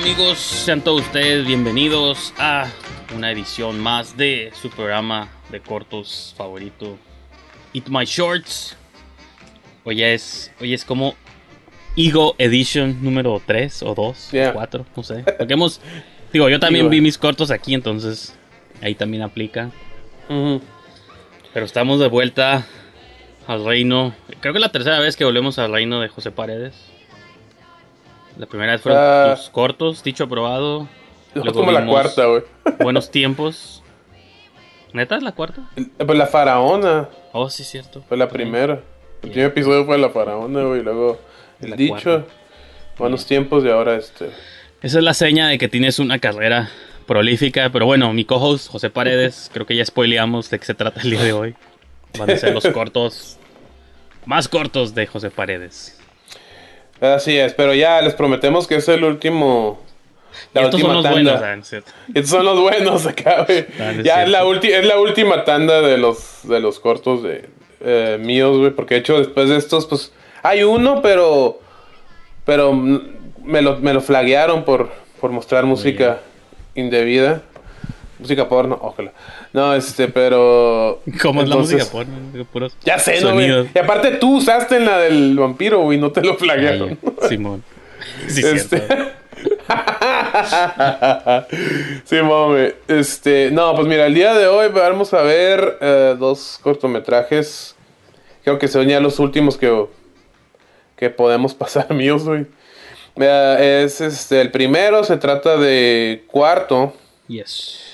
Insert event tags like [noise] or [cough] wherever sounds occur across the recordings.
Amigos? Sean todos ustedes bienvenidos a una edición más de su programa de cortos favorito, Eat My Shorts. Hoy es, hoy es como Ego Edition número 3 o 2 Yeah. o 4, no sé. Porque hemos, digo, yo también vi mis cortos aquí, entonces ahí también aplica. Pero estamos de vuelta al reino. Creo que es la tercera vez que volvemos al reino de José Paredes. La primera vez fueron Ah. tus cortos, dicho aprobado. Es Luego como la cuarta, güey. [laughs] Buenos tiempos. ¿Neta es la cuarta? Pues la faraona Oh, sí, cierto. fue la primera. El primer episodio fue la faraona, güey. Luego el La dicho, cuarta. buenos tiempos y ahora este. Esa es la seña de que tienes una carrera prolífica. Pero bueno, mi co-host José Paredes, [laughs] creo que ya spoileamos de qué se trata el día de hoy. Van a ser los [laughs] cortos más cortos de José Paredes. Así es, pero ya les prometemos que es el último. La Y estos última son los tanda. Estos son los buenos [laughs] acá, güey. No ya es la, es la última tanda de los, de los cortos de eh, míos, güey. Porque de hecho, después de estos, pues. Hay uno, pero. Pero me lo, me lo flaguearon por, por mostrar música indebida. Música porno, ojalá. No, este, pero. [laughs] ¿Cómo es la música porno? Puros Ya sé, ¿no, güey? sonidos. Y aparte tú usaste en la del vampiro, güey, no te lo flaguearon. Simón. [laughs] Sí, Este-. [laughs] Simón, güey. Este, no, pues mira, el día de hoy vamos a ver eh, dos cortometrajes. Creo que son ya los últimos que, que podemos pasar míos, güey. Es este, el primero se trata de Cuarto. Yes.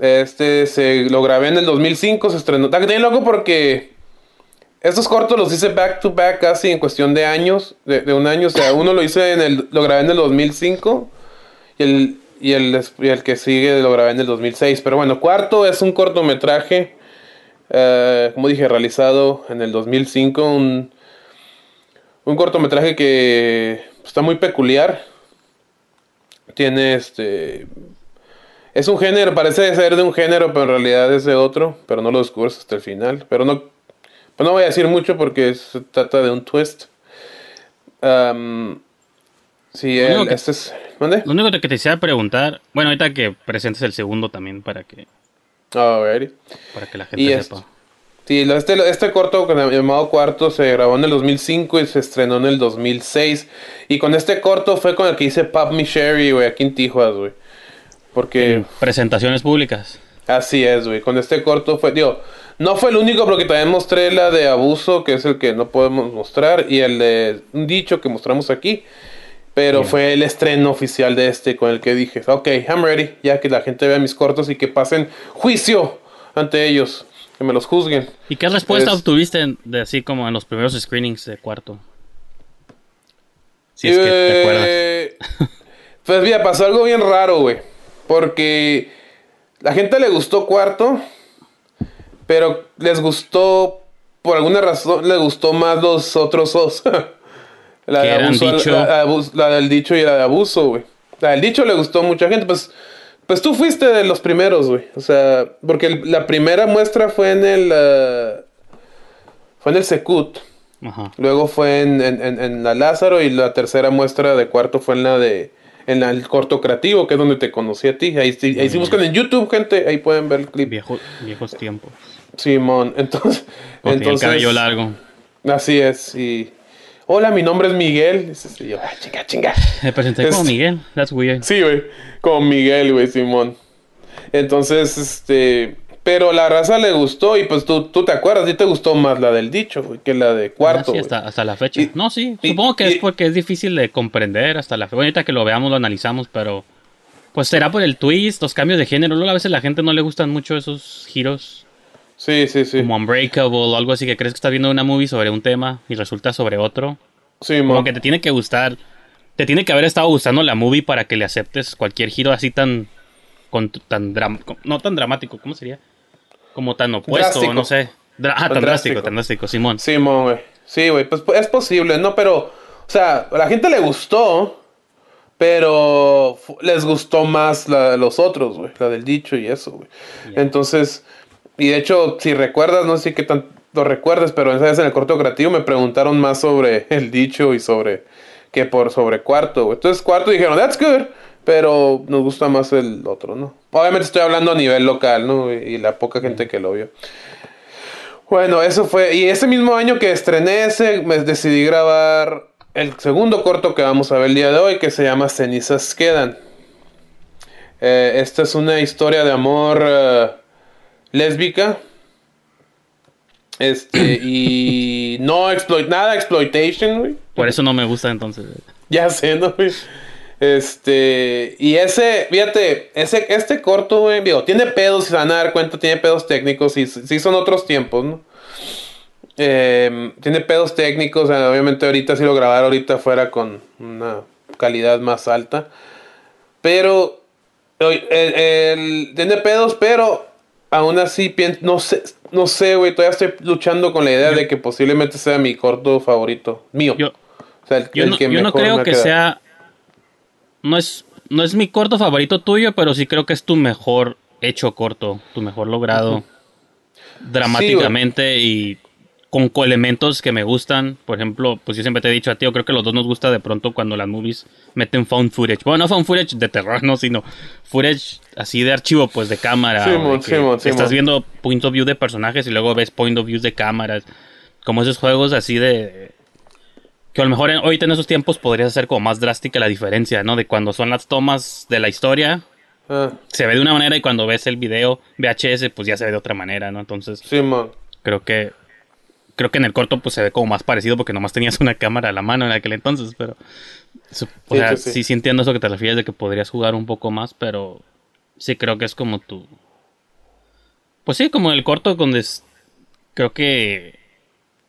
Este se lo grabé en el 2005, se estrenó. Está bien loco porque estos cortos los hice back to back casi en cuestión de años, de, un año. O sea, uno lo hice en el, lo grabé en el 2005 y el, y el, y el que sigue lo grabé en el 2006. Pero bueno, cuarto es un cortometraje, eh, como dije, realizado en el 2005. Un, un cortometraje que está muy peculiar. Tiene este es un género, parece ser de un género, pero en realidad es de otro, pero no lo descubres hasta el final. Pero no, pues no voy a decir mucho porque se trata de un twist. Sí, el- que- este es... ¿Mande? Lo único que te quisiera preguntar, bueno, ahorita que presentes el segundo también para que, Alrighty. para que la gente Y sepa. Sí, lo- este, este corto llamado Cuarto se grabó en el 2005 y se estrenó en el 2006. Y con este corto fue con el que hice Pop Me Sherry, güey, aquí en Tijuas, güey. Porque... Presentaciones públicas. Así es, güey. Con este corto fue, digo, no fue el único porque también mostré la de abuso, que es el que no podemos mostrar, y el de un dicho que mostramos aquí. Pero fue el estreno oficial de este con el que dije, ok, I'm ready, ya que la gente vea mis cortos y que pasen juicio ante ellos, que me los juzguen. ¿Y qué respuesta Es- obtuviste de así como en los primeros screenings de cuarto? Si es que te acuerdas. Eh, [laughs] [laughs] Pues mira, pasó algo bien raro, güey. Porque la gente le gustó cuarto, pero les gustó, por alguna razón, les gustó más los otros dos. [laughs] la, ¿Que de abuso, dicho? la, la abus- la del dicho y la de abuso, güey. La del dicho le gustó a mucha gente, pues. Pues tú fuiste de los primeros, güey. O sea, porque el- la primera muestra fue en el. ah, fue en el Secut. Ajá. Luego fue en, en- en- en la Lázaro y la tercera muestra de cuarto fue en la de en el corto creativo, que es donde te conocí a ti. Ahí, sí- ahí sí buscan en YouTube, gente, ahí pueden ver el clip. Viejo- viejos tiempos. Simón, entonces, Porque entonces el cabello largo. así es. Y hola, mi nombre es Miguel. Y yo, ah, chinga, chinga. Me presenté como Miguel. That's weird. Sí, güey, como Miguel, güey, Simón. Entonces, este, Pero la raza le gustó y pues tú, tú te acuerdas, y te gustó más la del dicho, güey, que la de Ah, cuarto. sí, hasta, hasta la fecha. Y- no, sí. y- Supongo que y- es porque es difícil de comprender hasta la fecha. Bueno, ahorita que lo veamos, lo analizamos, pero. Pues será por el twist, los cambios de género. Luego a veces a la gente no le gustan mucho esos giros Sí, sí, sí. como Unbreakable o algo así que crees que estás viendo una movie sobre un tema y resulta sobre otro. Sí, Como que te tiene que gustar. Te tiene que haber estado gustando la movie para que le aceptes cualquier giro así tan. Con, tan dram- no tan dramático, ¿cómo sería? Como tan opuesto, Drástico. no sé. Ah, tan drástico, tan drástico, Simón. Sí, mon, güey. Sí, güey, pues es posible, ¿no? Pero, o sea, a la gente le gustó, pero les gustó más la, los otros, güey, la del dicho y eso, güey. Entonces, y de hecho, si recuerdas, no sé qué tanto recuerdes, pero esa vez en el corto creativo me preguntaron más sobre el dicho y sobre, que por sobre cuarto, güey. Entonces, cuarto dijeron, that's good, pero nos gusta más el otro, ¿no? Obviamente estoy hablando a nivel local, ¿no? Y la poca gente que lo vio. Bueno, eso fue. Y ese mismo año que estrené ese, me decidí grabar el segundo corto que vamos a ver el día de hoy, que se llama Cenizas Quedan. Eh, esta es una historia de amor eh, lésbica. Este, [coughs] y no exploit, nada exploitation, güey. Por eso no me gusta entonces. Ya sé, ¿no, güey? Este, y ese, fíjate, ese, este corto, güey, digo, tiene pedos, si se van a dar cuenta, tiene pedos técnicos, y sí son otros tiempos, ¿no? Eh, tiene pedos técnicos, obviamente ahorita si lo grabar ahorita fuera con una calidad más alta, pero, el, el- tiene pedos, pero aún así, no sé, no sé, güey, todavía estoy luchando con la idea Yo- de que posiblemente sea mi corto favorito, mío. Yo, O sea, el, yo el no, que yo mejor me creo que quedado. sea. No es, no es mi corto favorito tuyo, pero sí creo que es tu mejor hecho corto, tu mejor logrado dramáticamente y con elementos que me gustan. Por ejemplo, pues yo siempre te he dicho a ti, yo creo que los dos nos gusta de pronto cuando las movies meten found footage. Bueno, no found footage de terror, no, sino footage así de archivo, pues de cámara. de Simón, que Simón, estás viendo point of view de personajes y luego ves point of views de cámaras. Como esos juegos así de que a lo mejor en- ahorita en esos tiempos podría ser como más drástica la diferencia, ¿no? De cuando son las tomas de la historia, Ah, se ve de una manera y cuando ves el video VHS, pues ya se ve de otra manera, ¿no? Entonces, Simón. creo que creo que en el corto pues se ve como más parecido porque nomás tenías una cámara a la mano en aquel entonces, pero su- o Sí, sea, sí, sí. sí, sí entiendo eso que te refieres de que podrías jugar un poco más, pero sí creo que es como tu pues sí, como el corto donde es- creo que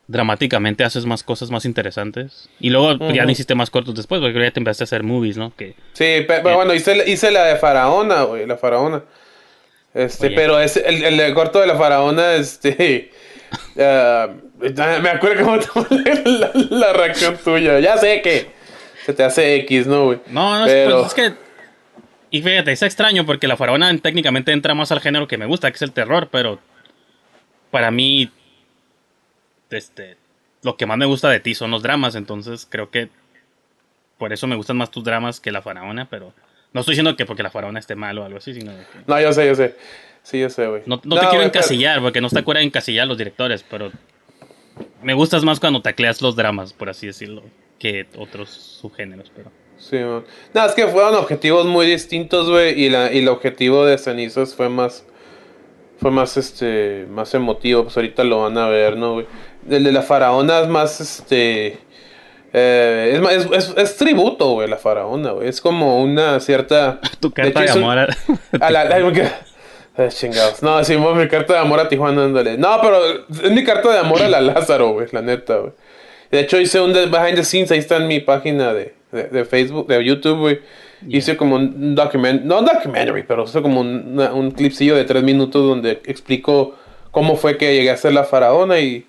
dramáticamente haces más cosas más interesantes. Y luego pues, ya no hiciste más cortos después, porque ya te empezaste a hacer movies, ¿no? Que Sí, pe- pero bueno, hice, hice la de Faraona, güey, la Faraona. Este, Oye. pero ese, el, el corto de la Faraona, este. [laughs] ah, me acuerdo cómo [laughs] te la, la reacción tuya. Ya sé que se te hace X, ¿no, güey? No, no, pero, pues es que. Y fíjate, es extraño porque la faraona técnicamente entra más al género que me gusta, que es el terror, pero. Para mí. Este. Lo que más me gusta de ti son los dramas, entonces creo que. Por eso me gustan más tus dramas que la faraona, pero. No estoy diciendo que porque la faraona esté mal o algo así, sino que. No, yo sé, yo sé. Sí, yo sé, güey. No, no te quiero pero- encasillar, porque no está cura de encasillar los directores, pero. Me gustas más cuando tacleas los dramas, por así decirlo, que otros subgéneros, pero. Sí, man. No, es que fueron objetivos muy distintos, güey. Y, la, y el objetivo de cenizas fue más. Fue más, este. Más emotivo. Pues ahorita lo van a ver, ¿no, güey? El de la faraona es más, este. eh, es, más- es, es- es tributo, güey, la faraona, güey. Es como una cierta. [laughs] Tu carta de, hecho, un- amor. a- [laughs] a la, ay, me- ay, chingados. No, sí, mi carta de amor a Tijuana, ándale. No, pero es mi carta de amor a la [laughs] Lázaro, güey, la neta, güey. De hecho, hice un behind the scenes, ahí está en mi página de, de, de Facebook, de YouTube, güey. Hice como un document, no documentary, pero hice como un, una- un clipsillo de tres minutos donde explico cómo fue que llegué a ser la faraona y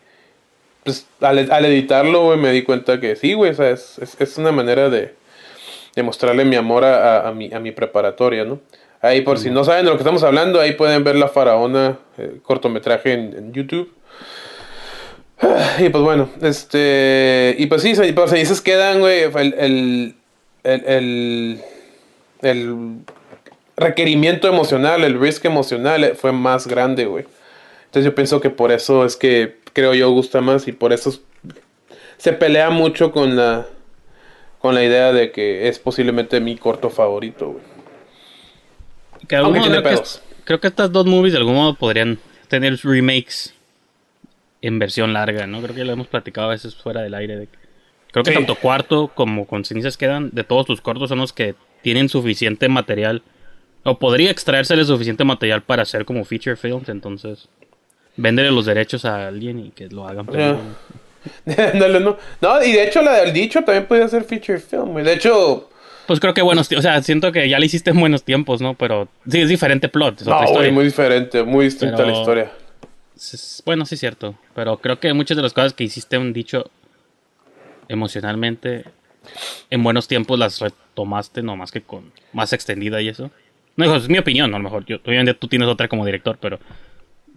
pues al, al editarlo, güey, me di cuenta que sí, güey, o sea, es, es, es una manera de, de mostrarle mi amor a, a- a mi, a mi preparatoria, ¿no? Ahí, por si no saben de lo que estamos hablando, ahí pueden ver La Faraona, eh, cortometraje en, en YouTube. Y pues bueno, este. Y pues sí, se- pues cenizas quedan, güey. El, el, el, el, el requerimiento emocional, el risk emocional eh, fue más grande, güey. Entonces yo pienso que por eso es que creo yo gusta más y por eso es- se pelea mucho con la con la idea de que es posiblemente mi corto favorito, güey. Que Aunque alguno tiene creo que pedos. es- creo que estas dos movies de algún modo podrían tener remakes en versión larga, ¿no? Creo que lo hemos platicado a veces fuera del aire. De que- creo que Sí. tanto cuarto como con cenizas quedan, de todos tus cortos son los que tienen suficiente material, o podría extraérsele suficiente material para hacer como feature films, entonces véndele los derechos a alguien y que lo hagan. [laughs] No. No, y de hecho la del dicho también podía ser feature film. De hecho, Pues creo que buenos, o sea, siento que ya le hiciste en buenos tiempos, ¿no? Pero sí, es diferente plot, es no, otra historia. muy diferente, muy distinta Pero- la historia. Bueno, sí es cierto. Pero creo que muchas de las cosas que hiciste un dicho emocionalmente en buenos tiempos las retomaste, no más que con más extendida y eso. No, es mi opinión, a lo mejor. Yo, obviamente tú tienes otra como director, pero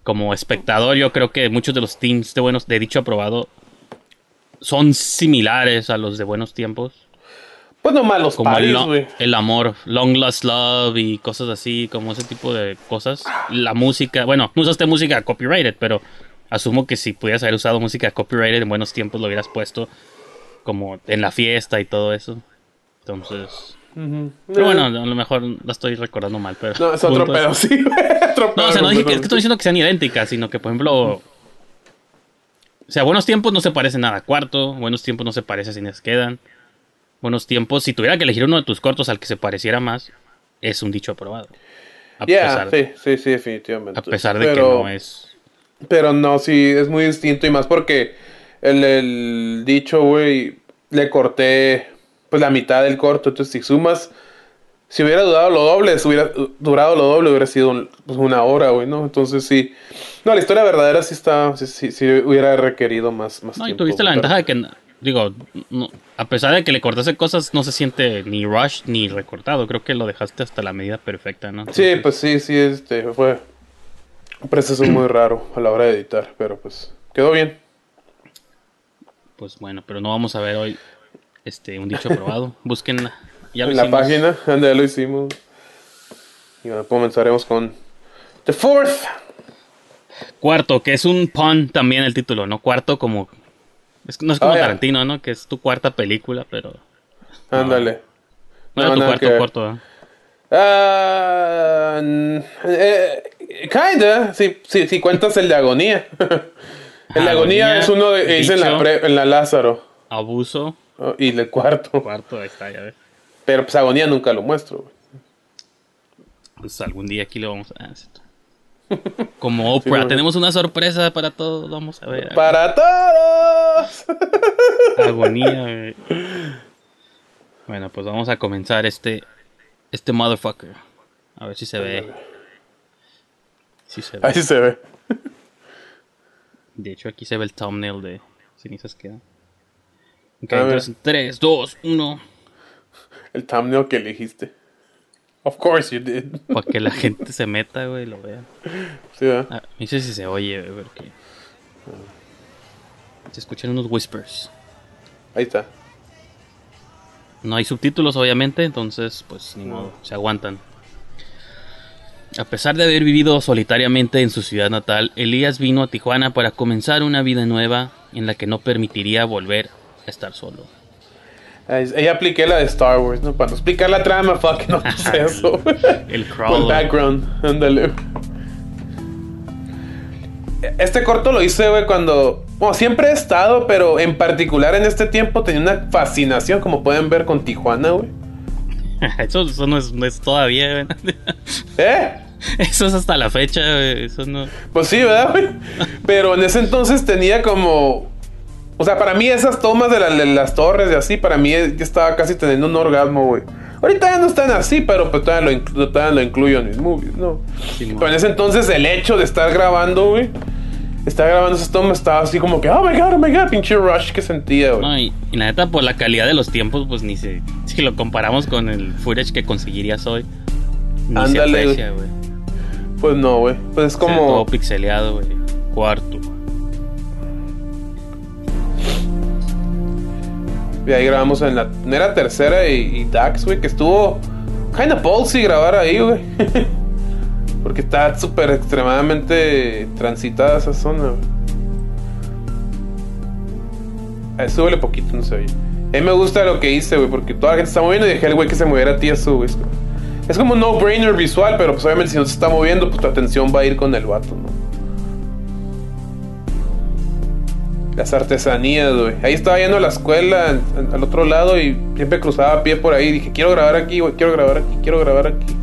como espectador yo creo que muchos de los teams de buenos de dicho aprobado son similares a los de buenos tiempos. Pues nomás los Como el, paris, amor, Long Lost Love y cosas así, como ese tipo de cosas. La música, bueno, no usaste música copyrighted, pero asumo que si pudieras haber usado música copyrighted en buenos tiempos lo hubieras puesto como en la fiesta y todo eso. Entonces, pero bueno, a lo mejor la estoy recordando mal, pero... No, es otro pedo, sí. [laughs] Otro No, o sea, no dije que, es que estoy diciendo que sean idénticas, sino que, por ejemplo... O sea, buenos tiempos no se parece nada a cuarto, buenos tiempos no se parece a Cines Quedan. Buenos tiempos, si tuviera que elegir uno de tus cortos al que se pareciera más, es un dicho aprobado. A Ya, pesar, sí, sí, sí, definitivamente. a pesar de Pero- que no es... Pero no, sí, es muy distinto y más porque el, el dicho, güey, le corté pues la mitad del corto. Entonces, si sumas, si hubiera durado lo doble, si hubiera durado lo doble, hubiera sido un- pues, una hora, güey, ¿no? Entonces, sí. No, la historia verdadera sí está, sí, sí, sí hubiera requerido más, más No, y tiempo. tuviste la ventaja de que, digo, no- a pesar de que le cortaste cosas, no se siente ni rush ni recortado. Creo que lo dejaste hasta la medida perfecta, ¿no? Sí, pues sí, sí, este, fue un proceso muy [clears throat] raro a la hora de editar, pero pues quedó bien. Pues bueno, pero no vamos a ver hoy este un dicho aprobado. [laughs] Ya lo en la página, donde lo hicimos. Y ahora comenzaremos con The Fourth. Cuarto, que es un pun también el título, ¿no? Cuarto como... es- no es como Ah. Tarantino, ¿no? Que es tu cuarta película, pero... Ándale. No, era No, tu cuarto que ¿eh? Ah, eh, kinda, si, si, si cuentas el de agonía. [laughs] el de agonía Agonía, es uno de, que dice en la, dicho. pre- en la Lázaro. Abuso. Oh, Y el cuarto. Cuarto, ahí está, ya ves. Pero pues agonía nunca lo muestro. güey. Pues algún día aquí lo vamos a... ah, cierto. [laughs] Como Oprah, tenemos una sorpresa para todos, vamos a ver. Para todos. [laughs] Agonía, güey. Bueno, pues vamos a comenzar este... Este motherfucker. A ver si se ve. Si se ve. Ahí se ve. De hecho, aquí se ve el thumbnail de Cenizas Quedan. Ok, A ver. entonces 3, 2, 1. El thumbnail que elegiste. Of course you did. [laughs] Para que la gente se meta, güey, y lo vea. Sí, ¿verdad? Ah, no sé si se oye, güey, porque. Se escuchan unos whispers. Ahí está. No hay subtítulos, obviamente, entonces, pues ni modo, se aguantan. A pesar de haber vivido solitariamente en su ciudad natal, Elías vino a Tijuana para comenzar una vida nueva en la que no permitiría volver estar solo. Ahí, apliqué la de Star Wars, ¿no? Para no explicar la trama, [laughs] fuck, no [laughs] puse eso. El Con crawl. background, ándale. Este corto lo hice, güey, cuando... Bueno, siempre he estado, pero en particular en este tiempo tenía una fascinación, como pueden ver, con Tijuana, güey. [laughs] Eso, eso no, es, no es todavía, güey. ¿Eh? Eso es hasta la fecha, güey. Eso no. Pues sí, ¿verdad, güey? Pero en ese entonces tenía como... O sea, para mí esas tomas de, la- de las torres y así, para mí ya estaba casi teniendo un orgasmo, güey. Ahorita ya no están así, pero pues todavía lo, inclu- todavía lo incluyo en mis movies, ¿no? Sí, pero en ese entonces el hecho de estar grabando, güey, estar grabando esas tomas estaba así como que, oh my god, oh my god, pinche rush que sentía, güey. No, y, y la neta, por la calidad de los tiempos, pues ni se. Si lo comparamos con el footage que conseguirías hoy, ni Ándale, se aprecia, güey. Pues no, güey. Pues es ve Todo como... pixeleado, güey. Cuarto. Y ahí grabamos en la... ¿no Era tercera y, y Dax, güey, que estuvo... Kinda ballsy grabar ahí, güey. [laughs] Porque está súper extremadamente transitada esa zona, güey. Súbele poquito, no se oye. A mí me gusta lo que hice, güey, porque toda la gente está moviendo y dejé al güey que se moviera tieso, güey. Es como un no-brainer visual, pero pues obviamente si no se está moviendo, pues tu atención va a ir con el vato, ¿no? Las artesanías, güey. Ahí estaba yendo a la escuela en- en- al otro lado y siempre cruzaba a pie por ahí. Dije, quiero grabar aquí, güey, quiero grabar aquí, quiero grabar aquí.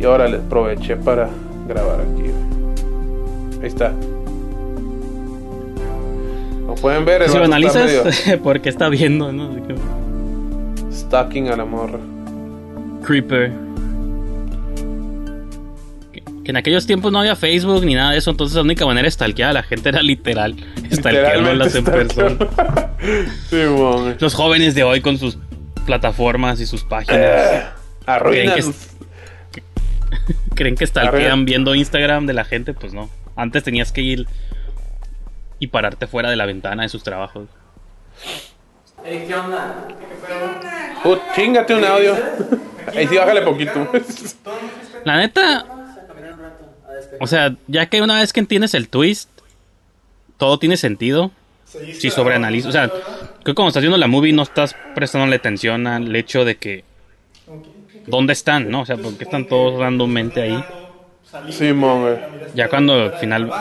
Y ahora le aproveché para grabar aquí, güey. Ahí está. Como pueden ver, el Si lo está analizas, medio [laughs] porque está viendo, ¿no? Stalking a la morra. Creeper. En aquellos tiempos no había Facebook ni nada de eso, entonces la única manera de stalkear a la gente era literal [laughs] stalkeándolas en persona. [laughs] sí. Los jóvenes de hoy con sus plataformas y sus páginas Arruinan. Creen que [laughs] creen que Arruinan. stalkean viendo Instagram de la gente, pues no. Antes tenías que ir y pararte fuera de la ventana de sus trabajos. Put, chingate un audio. Ahí sí, bájale poquito. La neta, o sea, ya que una vez que entiendes el twist, todo tiene sentido. Si sobreanalizas, o sea, creo que cuando estás viendo la movie no estás prestando atención al hecho de que dónde están, ¿no? O sea, porque están todos randommente ahí. Sí, mon, güey. Ya cuando al final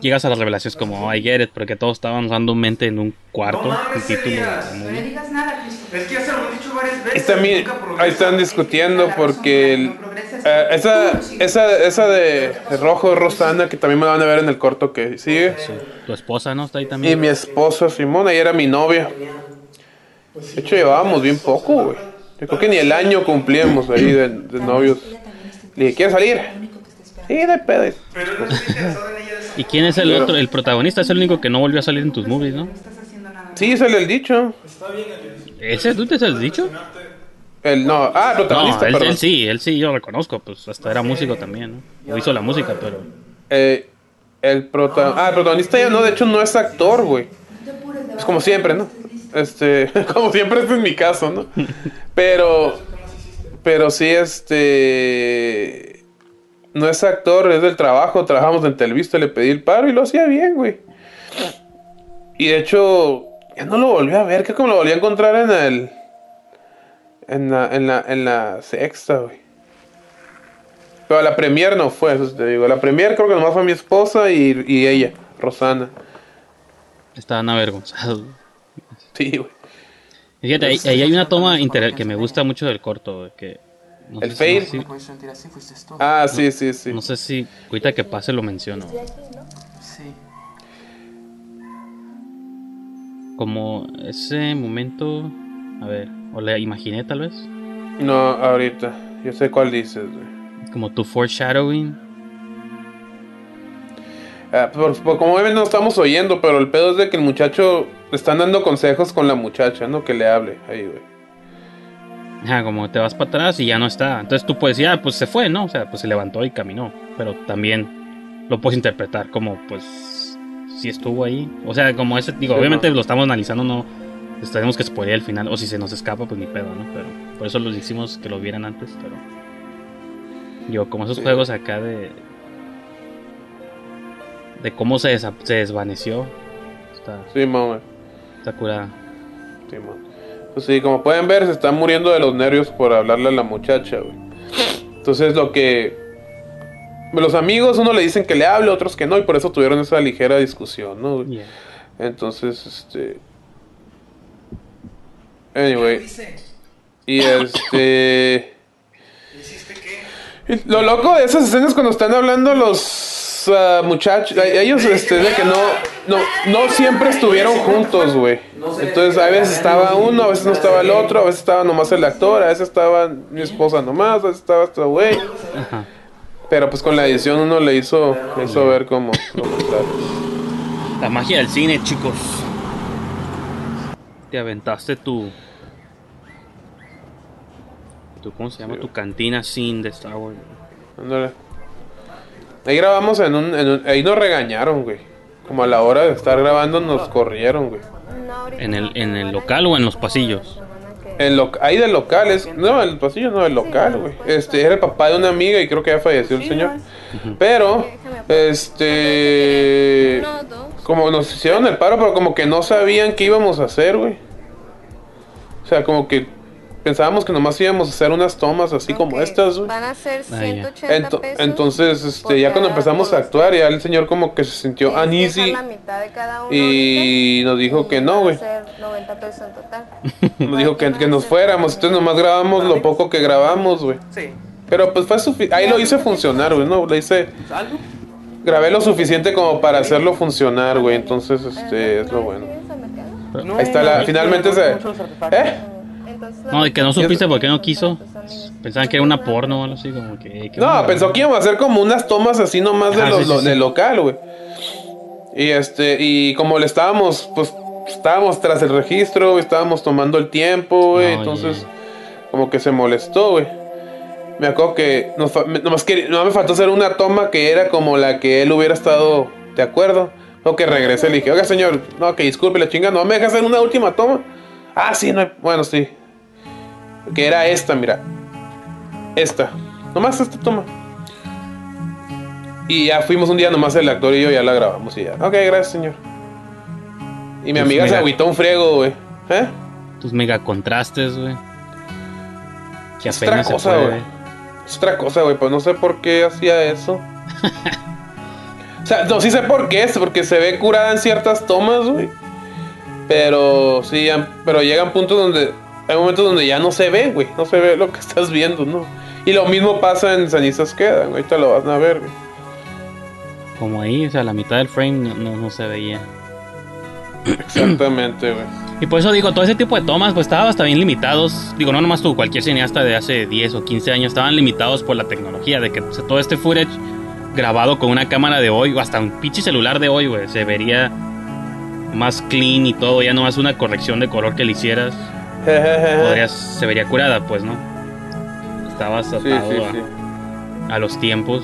llegas a las revelaciones como oh, I get it, porque todos estaban randommente en un cuarto, el título digas nada. Es que ya se lo he dicho varias Y veces. también nunca progresa. ahí están discutiendo porque el- eh, esa, esa, esa de, rojo Rosana, que también me van a ver en el corto que sigue. Tu esposa, ¿no? Está ahí Y también. mi esposa Simona, ella era mi novia. De hecho, llevábamos bien poco, güey. Yo creo que ni el año cumplíamos ahí de, de novios. Le dije, ¿quieres salir? Sí, de pedo. Pero no está interesado en ella de esa ¿Y quién es el Pero- otro? El protagonista es el único que no volvió a salir en tus movies, ¿no? Sí, es el del dicho. ¿Ese tú te has dicho? El, no, ah, el No, protagonista, él, sí, él sí, yo lo reconozco, pues hasta era músico también, ¿no? O hizo la música, pero... Eh, el prota ah, el protagonista ya no, de hecho no es actor, güey. Es como siempre, ¿no? Este, [laughs] como siempre este es mi caso, ¿no? [laughs] Pero, pero sí, este, no es actor, es del trabajo, trabajamos en Televista, le pedí el paro y lo hacía bien, güey. Y de hecho, ya no lo volví a ver, que me lo volví a encontrar en el, en la, en la, en la sexta, güey. Pero la premier no fue, eso te digo. La premier creo que nomás fue mi esposa y, y ella, Rosana. Estaban avergonzados. Sí, güey. Fíjate, ahí, ahí hay una toma inter- que me gusta mucho del corto, güey, que... No El fail. si- No puedes sentir así, fuiste tú. Ah, sí, sí, sí. no sé si ahorita que pase lo menciono. Sí. Como ese momento... A ver, o la imaginé tal vez. No, ahorita. Yo sé cuál dices, güey. Como tu foreshadowing. Ah, por- por- como obviamente no estamos oyendo, pero el pedo es de que el muchacho le están dando consejos con la muchacha, ¿no? Que le hable ahí, güey. Ajá, como te vas para atrás y ya no está. Entonces tú puedes decir, ah, pues se fue, ¿no? O sea, pues se levantó y caminó. Pero también lo puedes interpretar como, pues, si estuvo ahí. O sea, como ese, digo, Sí, obviamente no. lo estamos analizando, no tenemos que spoiler el final. O si se nos escapa, pues ni pedo, ¿no? Pero por eso los hicimos que lo vieran antes, pero. Digo, como esos Sí. juegos acá de. De cómo se, se desvaneció. Está, Sí, mamá. está curada. Sí, man. Pues sí, como pueden ver, se están muriendo de los nervios por hablarle a la muchacha, güey. Entonces lo que... Los amigos, uno le dicen que le hable, otros que no, y por eso tuvieron esa ligera discusión, ¿no? güey? Yeah. Entonces, este... Anyway. Y este... ¿Hiciste qué? y Lo loco de esas escenas cuando están hablando los ah, muchachos, ellos este, de que no, no, no siempre estuvieron juntos, güey. Entonces a veces estaba uno, a veces no estaba el otro, a veces estaba nomás el actor, a veces estaba mi esposa nomás, a veces estaba este güey. Pero pues con la edición uno le hizo, le hizo ver contrario. La magia del cine, chicos. Te aventaste tu. tu ¿Cómo se llama? Tu cantina sin de Star Wars. Ándale. Ahí grabamos en un, en un- Ahí nos regañaron, güey. Como a la hora de estar grabando nos corrieron, güey. ¿En el, ¿En el local o en los pasillos? El loc- ahí del local es. No, el pasillo no, el local, güey. Este, era el papá de una amiga y creo que ya falleció el señor. Pero, este. Como nos hicieron el paro, pero como que no sabían qué íbamos a hacer, güey. O sea, como que pensábamos que nomás íbamos a hacer unas tomas así como estas, güey. Van a ser Ah, ya. 180 Ento- pesos. entonces, este, ya cuando empezamos a actuar, ya el señor como que se sintió que uneasy la mitad de cada uno y ahorita, nos dijo y que no, güey. ser 90 pesos en total. Nos dijo que, que nos fuéramos, entonces nomás grabamos lo poco que grabamos, güey. Sí. Pero pues fue suficiente. Ahí lo hice funcionar, güey, ¿no? Lo hice. ¿Algo? Grabé lo suficiente como para hacerlo funcionar, güey. Entonces, este, es lo bueno. Ahí está la- finalmente se-. ¿Eh? No, de que no supiste por qué no quiso. Pensaban que era una porno o algo así, como que. ¿qué No, onda? pensó que íbamos a hacer como unas tomas así nomás de lo- sí, sí, lo- sí. del local, güey. Y este, y como le estábamos, pues, estábamos tras el registro, estábamos tomando el tiempo, güey. No, entonces, como que se molestó, güey. Me acuerdo que nos, nomás, que nomás me faltó hacer una toma que era como la que él hubiera estado de acuerdo. O que regresé, le dije, oiga señor, no, que disculpe la chinga, no me deja hacer una última toma. Ah, sí, no hay- bueno, sí. Que era esta, mira. Esta. Nomás esta toma. Y ya fuimos un día nomás el actor y yo ya la grabamos y ya. Ok, gracias, señor. Y mi amiga se agüitó un friego, güey. ¿Eh? Tus mega contrastes, güey. Que Es otra apenas cosa, güey. Es otra cosa, güey, pues no sé por qué hacía eso. [laughs] o sea, no, sí sé por qué, es porque se ve curada en ciertas tomas, güey. Pero sí, pero llegan puntos donde hay momentos donde ya no se ve, güey, no se ve lo que estás viendo, ¿no? Y lo mismo pasa en Cenizas Quedan, güey, ahorita lo vas a ver, güey. Como ahí, o sea, la mitad del frame no, no, no se veía. Exactamente, güey. [clears throat] Y por eso digo, todo ese tipo de tomas, pues estaban hasta bien limitados. Digo, no nomás tú, cualquier cineasta de hace 10 o 15 años estaban limitados por la tecnología, de que todo este footage grabado con una cámara de hoy, o hasta un pinche celular de hoy, güey, se vería más clean y todo, ya nomás una corrección de color que le hicieras, podrías, [laughs] se vería curada, pues, ¿no? Estabas atado sí, a, sí. a los tiempos.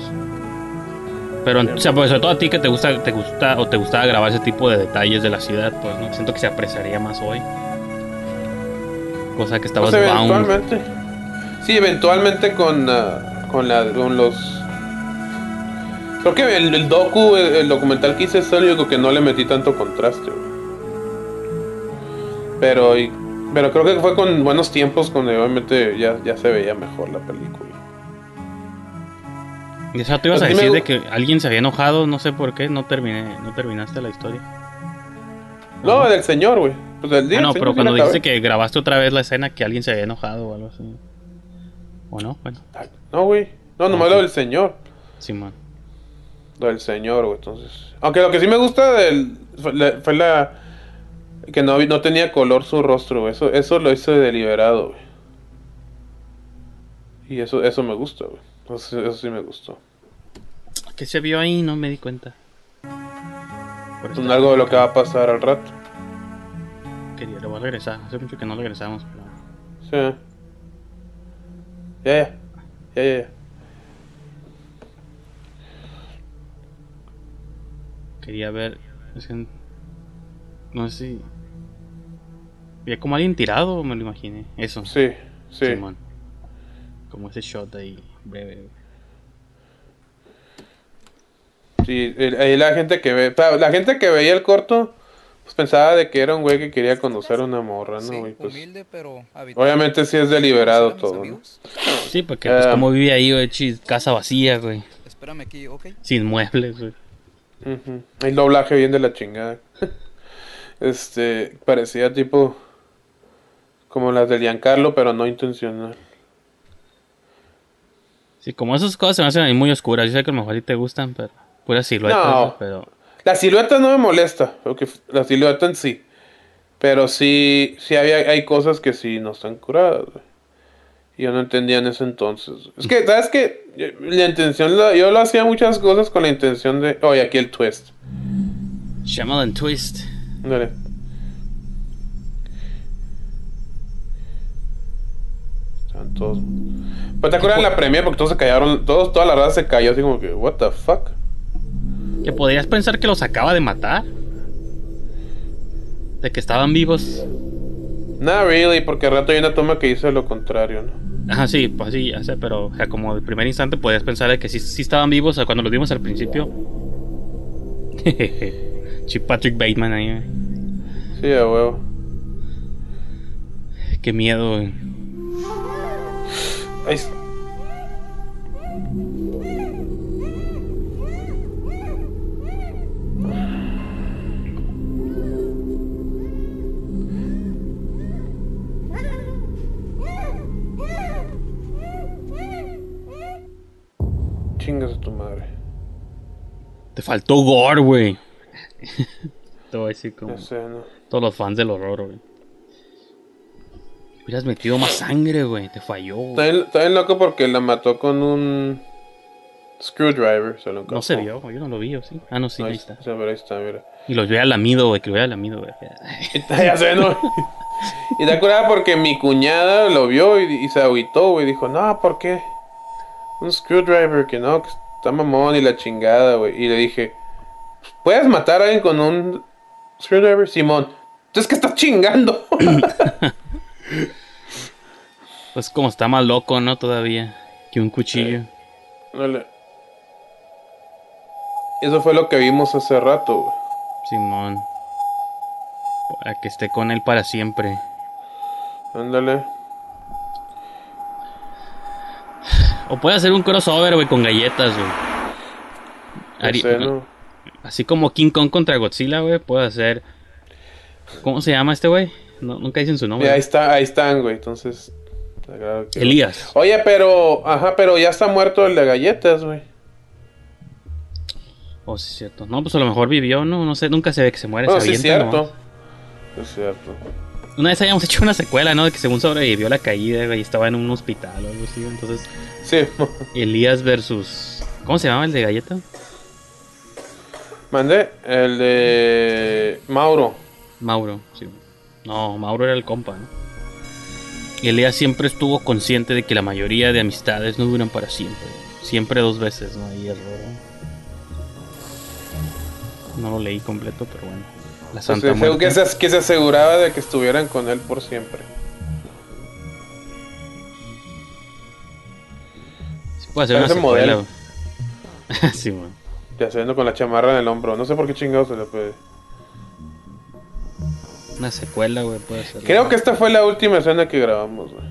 Pero, o sea, pues, sobre todo a ti que te gusta, te gusta o te gustaba grabar ese tipo de detalles de la ciudad, pues, ¿no? Siento que se apreciaría más hoy. Cosa que estabas Pues bound. eventualmente. Sí, eventualmente con, ah, con, la, con los... Creo que el, el docu, el, el documental que hice es el único que no le metí tanto contraste. güey. Pero, y- pero creo que fue con buenos tiempos donde obviamente ya, ya se veía mejor la película. Y eso te ibas a Pues decir me de que alguien se había enojado, no sé por qué, no terminé, no terminaste la historia. No, del señor, güey. Pues del día. ah, no, sí, pero sí cuando dijiste que grabaste otra vez la escena que alguien se había enojado o algo así. ¿O no? Bueno, No, güey. No, nomás lo del señor. Simón. Lo del señor, güey. Entonces. Aunque lo que sí me gusta del. Fue la. Que no, no tenía color su rostro, güey. Eso, eso lo hice deliberado, güey. Y eso, eso me gusta, güey. Eso, eso sí me gustó. ¿Qué se vio ahí? No me di cuenta. Por eso Es algo de lo que va a pasar al rato. quería, lo voy a regresar. Hace mucho que no regresamos. Pero... Sí. Ya, ya. Ya, ya, ya. Quería ver. es que no sé si. Como alguien tirado, me lo imaginé. Eso. Sí, sí. Simón. Como ese shot ahí, breve. Sí, ahí la gente que ve, la gente que veía el corto, pues pensaba de que era un güey que quería conocer a una morra, ¿no? Sí, güey? Pues, humilde, pero obviamente sí es deliberado todo, ¿no? Sí, porque pues Ah. como vive ahí, güey, chis, casa vacía, güey. Espérame aquí, ok. Sin muebles, güey. Ujú. El doblaje bien de la chingada. [laughs] este, parecía tipo como las de Giancarlo, pero no intencional. Sí, como esas cosas se me hacen ahí muy oscuras. Yo sé que a lo mejor a ti te gustan, pero pura silueta, No. pero La silueta no me molesta, porque la silueta en sí. Pero sí, sí había, hay cosas que sí no están curadas, güey. Yo no entendía en ese entonces. Es que, ¿sabes? Yo- La intención, la- yo lo hacía muchas cosas con la intención de... Oye, aquí el twist. Shyamalan Twist. Dale. Están todos... Pues te acuerdas en la premiere porque todos se callaron, todos, toda la raza se cayó así como que, what the fuck. Que podrías pensar que los acaba de matar. De que estaban vivos. Not really, porque al rato hay una toma que dice lo contrario, ¿no? Ajá, sí, pues sí, ya sé, pero o sea, como de primer instante podías pensar de que sí, sí estaban vivos o sea, cuando los vimos al principio. [laughs] Chip Patrick Bateman ahí, güey. Sí, a huevo. Qué miedo, güey. Ahí Chingas a tu madre. Te faltó gore, güey. [laughs] Te voy a decir como sé, ¿no? todos los fans del horror, güey. Hubieras metido más sangre, güey. Te falló. Está bien, está bien loco porque la mató con un screwdriver. Se lo No se vio. Yo no lo vi, ¿o sí? Ah, no, sí, Ahí ahí está. está, ahí está, mira. Y lo hubiera lamido, güey. Que lo hubiera lamido, güey. [laughs] ya sé, ¿no? y te acuerdas porque mi cuñada lo vio y, y se agüitó, güey. Dijo, no, ¿por qué? Un screwdriver que no, que está mamón y la chingada, güey. Y le dije, ¿puedes matar a alguien con un screwdriver? Simón, entonces que estás chingando. [laughs] Pues como está más loco, ¿no? Todavía. Que un cuchillo. Dale. Eso fue lo que vimos hace rato, güey. Simón. Para que esté con él para siempre. Ándale. O puede hacer un crossover, güey, con galletas, güey. No Ari- sé, ¿no? Así como King Kong contra Godzilla, güey, puede hacer. ¿Cómo se llama este güey? No, nunca dicen su nombre. Ahí está, ahí están, güey. Entonces. claro que- Elías. Oye, pero, ajá, pero ya está muerto el de galletas, güey. Oh, sí, es cierto. No, pues a lo mejor vivió, ¿no? No sé, nunca se ve que se muere. No, se sí es cierto. nomás. Es cierto. Una vez habíamos [laughs] hecho una secuela, ¿no? De que según sobrevivió la caída, güey, y estaba en un hospital o algo así. Entonces, Sí. Elías versus. ¿Cómo se llamaba el de galleta? Mandé el de Mauro. Mauro, sí. No, Mauro era el compa, ¿no? Y Elías siempre estuvo consciente de que la mayoría de amistades no duran para siempre. Siempre dos veces, ¿no? Ahí error. No lo leí completo, pero bueno. La O Santa Muerte. que, se, que se aseguraba de que estuvieran con él por siempre. Puede ser una secuela, modelo. [laughs] sí, güey. Ya se con la chamarra en el hombro. No sé por qué chingados se le puede. Una secuela, güey, puede ser. Creo que esta fue la última escena que grabamos, güey.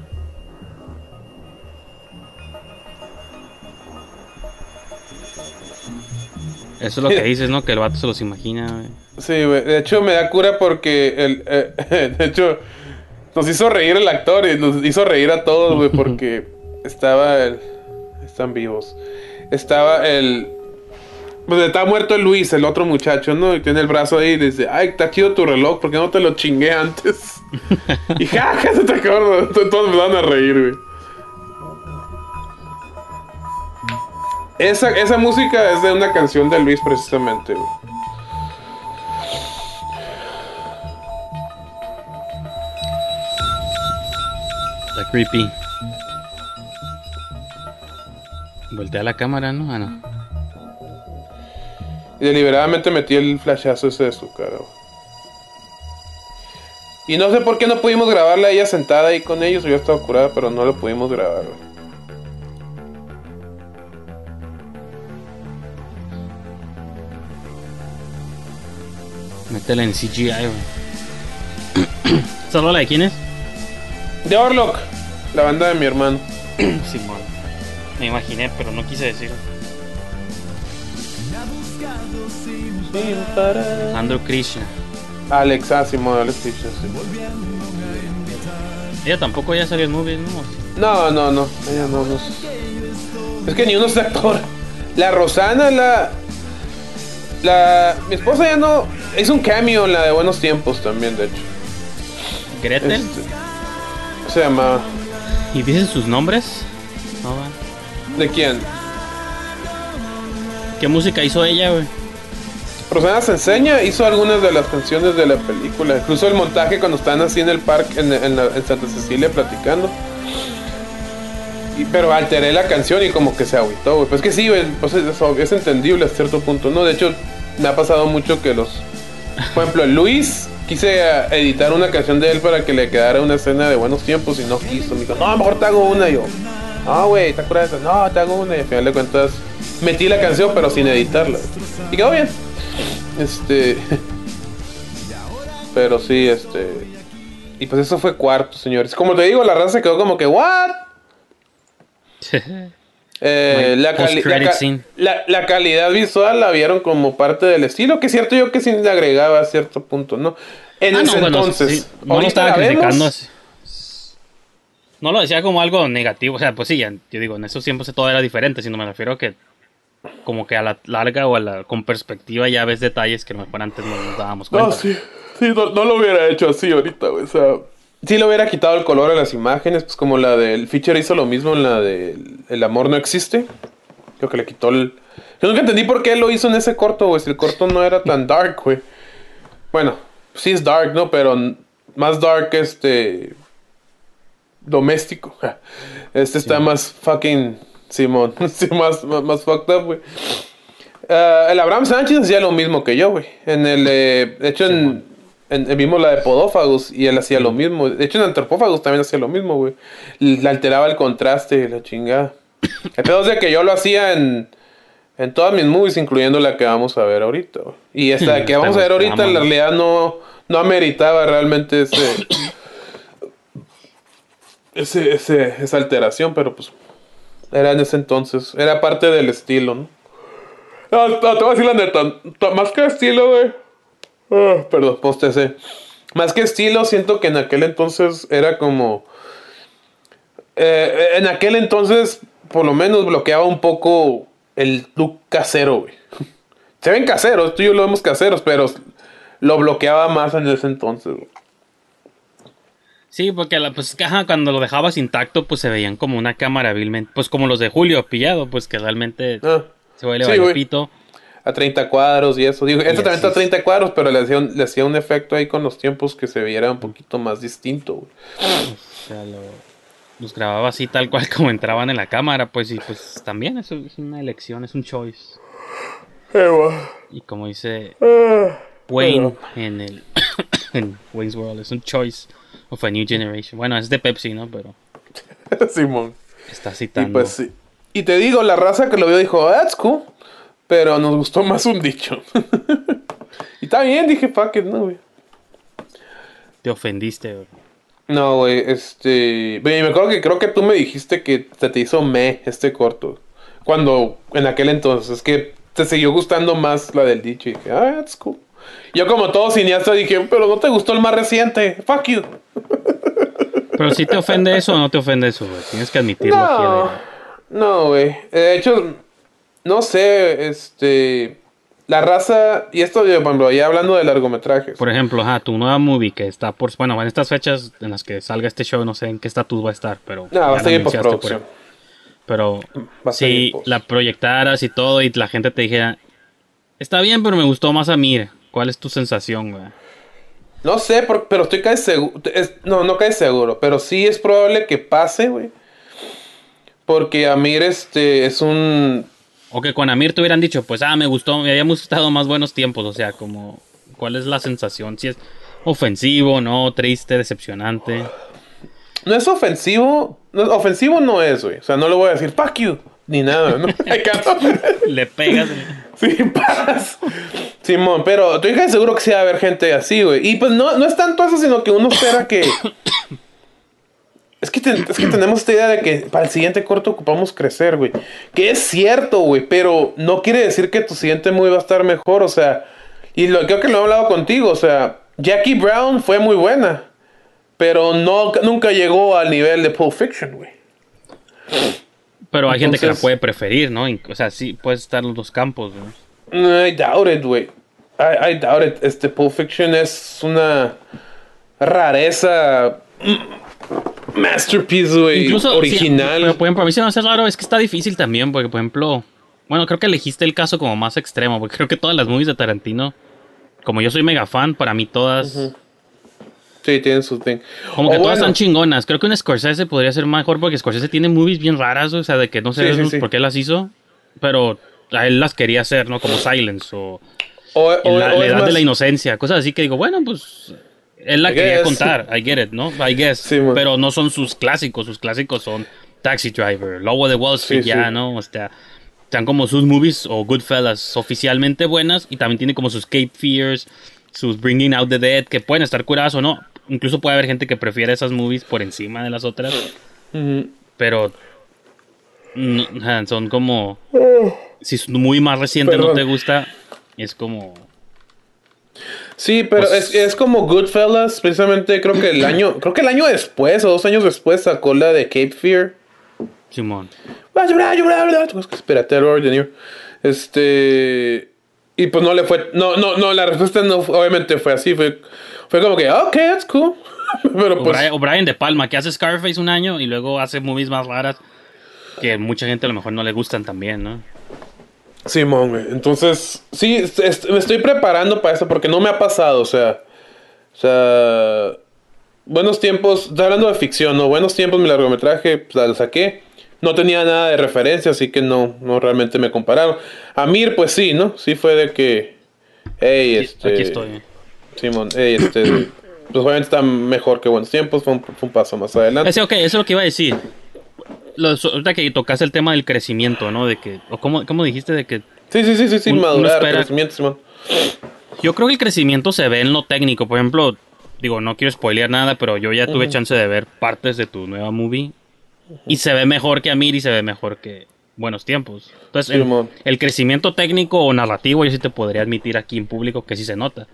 Eso es lo que [laughs] dices, ¿no? Que el vato se los imagina, güey. Sí, güey. De hecho, me da cura porque el, eh, [laughs] de hecho nos hizo reír el actor y nos hizo reír a todos, güey, porque [laughs] estaba el están vivos. Estaba el pues estaba muerto el Luis, el otro muchacho, ¿no? Y tiene el brazo ahí y dice, "Ay, está chido tu reloj, ¿por qué no te lo chingué antes?" [laughs] y jaja, se te acabó. Todos me van a reír, güey. Esa, esa música es de una canción de Luis precisamente, güey. Está creepy. Voltea la cámara, ¿no? Ah, no. Y deliberadamente metí el flashazo ese de su cara. Y no sé por qué no pudimos grabarla a ella sentada ahí con ellos. Yo estaba curada, pero no lo pudimos grabar. Métela en CGI, güey. [clears throat] ¿Esa rola de quién es? De Orlock, la banda de mi hermano. Simón. Me imaginé, pero no quise decir. Andrew Krishna. Alex, ah, Simón, Alex Fisher, sí. Ella tampoco ya salió en movies, ¿no? No, no, no. Ella no, no es- Es que ni uno es actor. La Rosana, la. La. Mi esposa ya no. Hizo un cameo en la de Buenos Tiempos también, de hecho. Gretel. Este, se llama. ¿Y dicen sus nombres? No. ¿De quién? ¿Qué música hizo ella, güey? Rosana se enseña, hizo algunas de las canciones de la película. Incluso el montaje cuando están así en el parque, en, en Santa Cecilia platicando. Pero alteré la canción y como que se agüitó, güey. Pues que sí, güey, pues es, es entendible a cierto punto, ¿no? De hecho, me ha pasado mucho que los... Por ejemplo, Luis, quise editar una canción de él para que le quedara una escena de buenos tiempos y no quiso. Me dijo, no, mejor te hago una. Y yo, no, güey, ¿te acuerdas de eso? No, te hago una. Y al final de cuentas, metí la canción, pero sin editarla. Y quedó bien. Este. [laughs] Pero sí, este. Y pues eso fue cuarto, señores. Como te digo, la raza se quedó como que, ¿what? [laughs] Eh, la, cali- la, post-credit ca- scene. la- la calidad visual la vieron como parte del estilo, que es cierto yo que sí le agregaba a cierto punto, ¿no? En Ah, ese no, bueno, entonces. sí, no lo Ahorita estaba vemos, criticando así. No lo decía como algo negativo, o sea, pues sí, ya- yo digo, en esos tiempos todo era diferente, sino me refiero a que como que a la larga o a la, con perspectiva ya ves detalles que a lo mejor antes no nos dábamos cuenta. No, sí, sí, no, no lo hubiera hecho así ahorita, güey. O sea, sí le hubiera quitado el color a las imágenes, pues como la del Feature hizo lo mismo en la de El amor no existe. Creo que le quitó el. Yo nunca entendí por qué lo hizo en ese corto, güey. Si el corto no era tan dark, güey. Bueno, sí es dark, ¿no? Pero más dark, este. Doméstico. [laughs] Este está más fucking. Simón. [laughs] Sí, más, más, más fucked up, güey. Ah, el Abraham Sánchez hacía lo mismo que yo, güey. En el, eh, de hecho, en, en- vimos la de Podófagos y él hacía lo mismo. De hecho, en Antropófagos también hacía lo mismo, güey. Le alteraba el contraste, la chingada. [coughs] El pedo es de que yo lo hacía en, en todas mis movies, incluyendo la que vamos a ver ahorita, güey. Y [coughs] esta que vamos a ver ahorita, en realidad no, no ameritaba realmente ese, [coughs] ese, ese, esa alteración, pero pues era en ese entonces. Era parte del estilo, ¿no? No, no, te voy a Más que estilo, güey. Ah, perdón, postese. Más que estilo, siento que en aquel entonces era como. eh, en aquel entonces, por lo menos, bloqueaba un poco el look casero, güey. Se ven caseros, tú y yo lo vemos caseros, pero lo bloqueaba más en ese entonces, güey. Sí, porque la, pues, ajá, cuando lo dejabas intacto, pues se veían como una cámara vilmente, pues como los de Julio Pillado, pues que realmente Ah, se huele sí, güey. pito. a 30 cuadros y eso. Digo, este Y también a es. 30 cuadros, pero le hacía, un, le hacía un efecto ahí con los tiempos que se viera un poquito más distinto, güey. O sea, lo- los grababa así tal cual como entraban en la cámara, pues y pues también eso es una elección, es un choice. Y como dice Wayne en el [coughs] en Wayne's World, es un choice of a new generation. Bueno, es de Pepsi, ¿no? Pero [laughs] Simón. está Y citando. pues sí. Y te digo, la raza que lo vio dijo, that's cool. Pero nos gustó más un dicho. [laughs] y está bien, dije, fuck it, no, güey. Te ofendiste, güey. No, güey, este. Me acuerdo que creo que tú me dijiste que se te hizo me este corto. Cuando, en aquel entonces, que te siguió gustando más la del dicho. Y dije, ah, that's cool. Yo, como todo cineasta, dije, pero no te gustó el más reciente. Fuck you. Pero si te ofende eso o no te ofende eso, güey. Tienes que admitirlo No, no, güey. De hecho, no sé, este. La raza. Y esto, por ejemplo, ya hablando de largometrajes. Por ejemplo, ajá, tu nueva movie que está por... Bueno, en estas fechas en las que salga este show, no sé en qué estatus va a estar, pero... No, va a por postproducción. Pero si post. la proyectaras y todo y la gente te dijera, está bien, pero me gustó más a mí, ¿cuál es tu sensación, güey? No sé, por- pero estoy casi seguro. es- no, no casi seguro. Pero sí es probable que pase, güey. Porque Amir, este, es un. O que con Amir te hubieran dicho, pues, ah, me gustó, me habíamos estado más buenos tiempos, o sea, como, ¿cuál es la sensación? Si es ofensivo, no, triste, decepcionante. No es ofensivo. no- ofensivo no es, güey. O sea, no le voy a decir fuck you. Ni nada, ¿no? [laughs] Le pegas... Sí, paz. Simón, pero estoy casi seguro que sí va a haber gente así, güey. Y pues no, no es tanto eso, sino que uno espera que. Es que, ten- es que tenemos esta idea de que para el siguiente corto ocupamos crecer, güey. Que es cierto, güey, pero no quiere decir que tu siguiente movie va a estar mejor, o sea. Y lo, creo que lo he hablado contigo, o sea. Jackie Brown fue muy buena, pero no, nunca llegó al nivel de Pulp Fiction, güey. Pero hay gente que la puede preferir, ¿no? O sea, sí, puede estar en los dos campos, ¿no? I doubt it, güey. I, I doubt it. Este Pulp Fiction es una rareza. mm, Masterpiece, güey. Incluso, Original. sí, pero por ejemplo, a mí se me hace raro, es que está difícil también, porque por ejemplo, bueno, creo que elegiste el caso como más extremo, porque creo que todas las movies de Tarantino, como yo soy mega fan, para mí todas, Sí, tienen su thing. como O que todas están chingonas. Creo que un Scorsese podría ser mejor, porque Scorsese tiene movies bien raras, o sea, de que no sé Sí, sí, sí. por qué las hizo, pero a él las quería hacer, ¿no? Como Silence o, O, o- la, la edad de la inocencia, cosas así que digo, bueno, pues él la I quería guess. contar, I get it, ¿no? I guess. Pero no son sus clásicos, sus clásicos son Taxi Driver, Lobo de Wall Street, ya. ¿no? O sea, están como sus movies o Goodfellas oficialmente buenas y también tiene como sus Cape Fears, sus Bringing Out the Dead, que pueden estar curadas o no. Incluso puede haber gente que prefiere esas movies por encima de las otras, pero no, son como. Si es muy más reciente no te gusta, es como. Sí, pero Pues- es, es como Goodfellas, precisamente creo que el año, creo que el año después o dos años después sacó la de Cape Fear. Simón. De Niro. Este. Y pues no le fue. No, no, no, la respuesta no fue- obviamente fue así. Fue, fue como que, ok, that's cool. [laughs] Pero O, pues. Brian, o Brian De Palma, que hace Scarface un año y luego hace movies más raras que mucha gente a lo mejor no le gustan también, ¿no? Simón, güey. Entonces, sí, est- est- me estoy preparando para eso porque no me ha pasado, o sea. O sea. Buenos tiempos, hablando de ficción, ¿no? Buenos tiempos, mi largometraje, pues la saqué. No tenía nada de referencia, así que no, no realmente me compararon. Amir, pues sí, ¿no? Sí fue de que. Hey, Aquí- este. Aquí estoy. Simón, hey, este. [clears throat] pues obviamente está mejor que buenos tiempos, fue un, fue un paso más adelante. Ese, ok, eso es lo que iba a decir. Ahorita que tocaste el tema del crecimiento, ¿no? De que, o cómo, cómo dijiste de que Sí, sí, sí, sí, sí, Un- madurar, crecimiento, Simón. Yo creo que el crecimiento se ve en lo técnico. Por ejemplo, digo, no quiero spoilear nada, pero yo ya tuve chance de ver partes de tu nueva movie. Y se ve mejor que Amir y se ve mejor que Buenos Tiempos. Entonces, el crecimiento técnico o narrativo, yo sí te podría admitir aquí en público que sí se nota.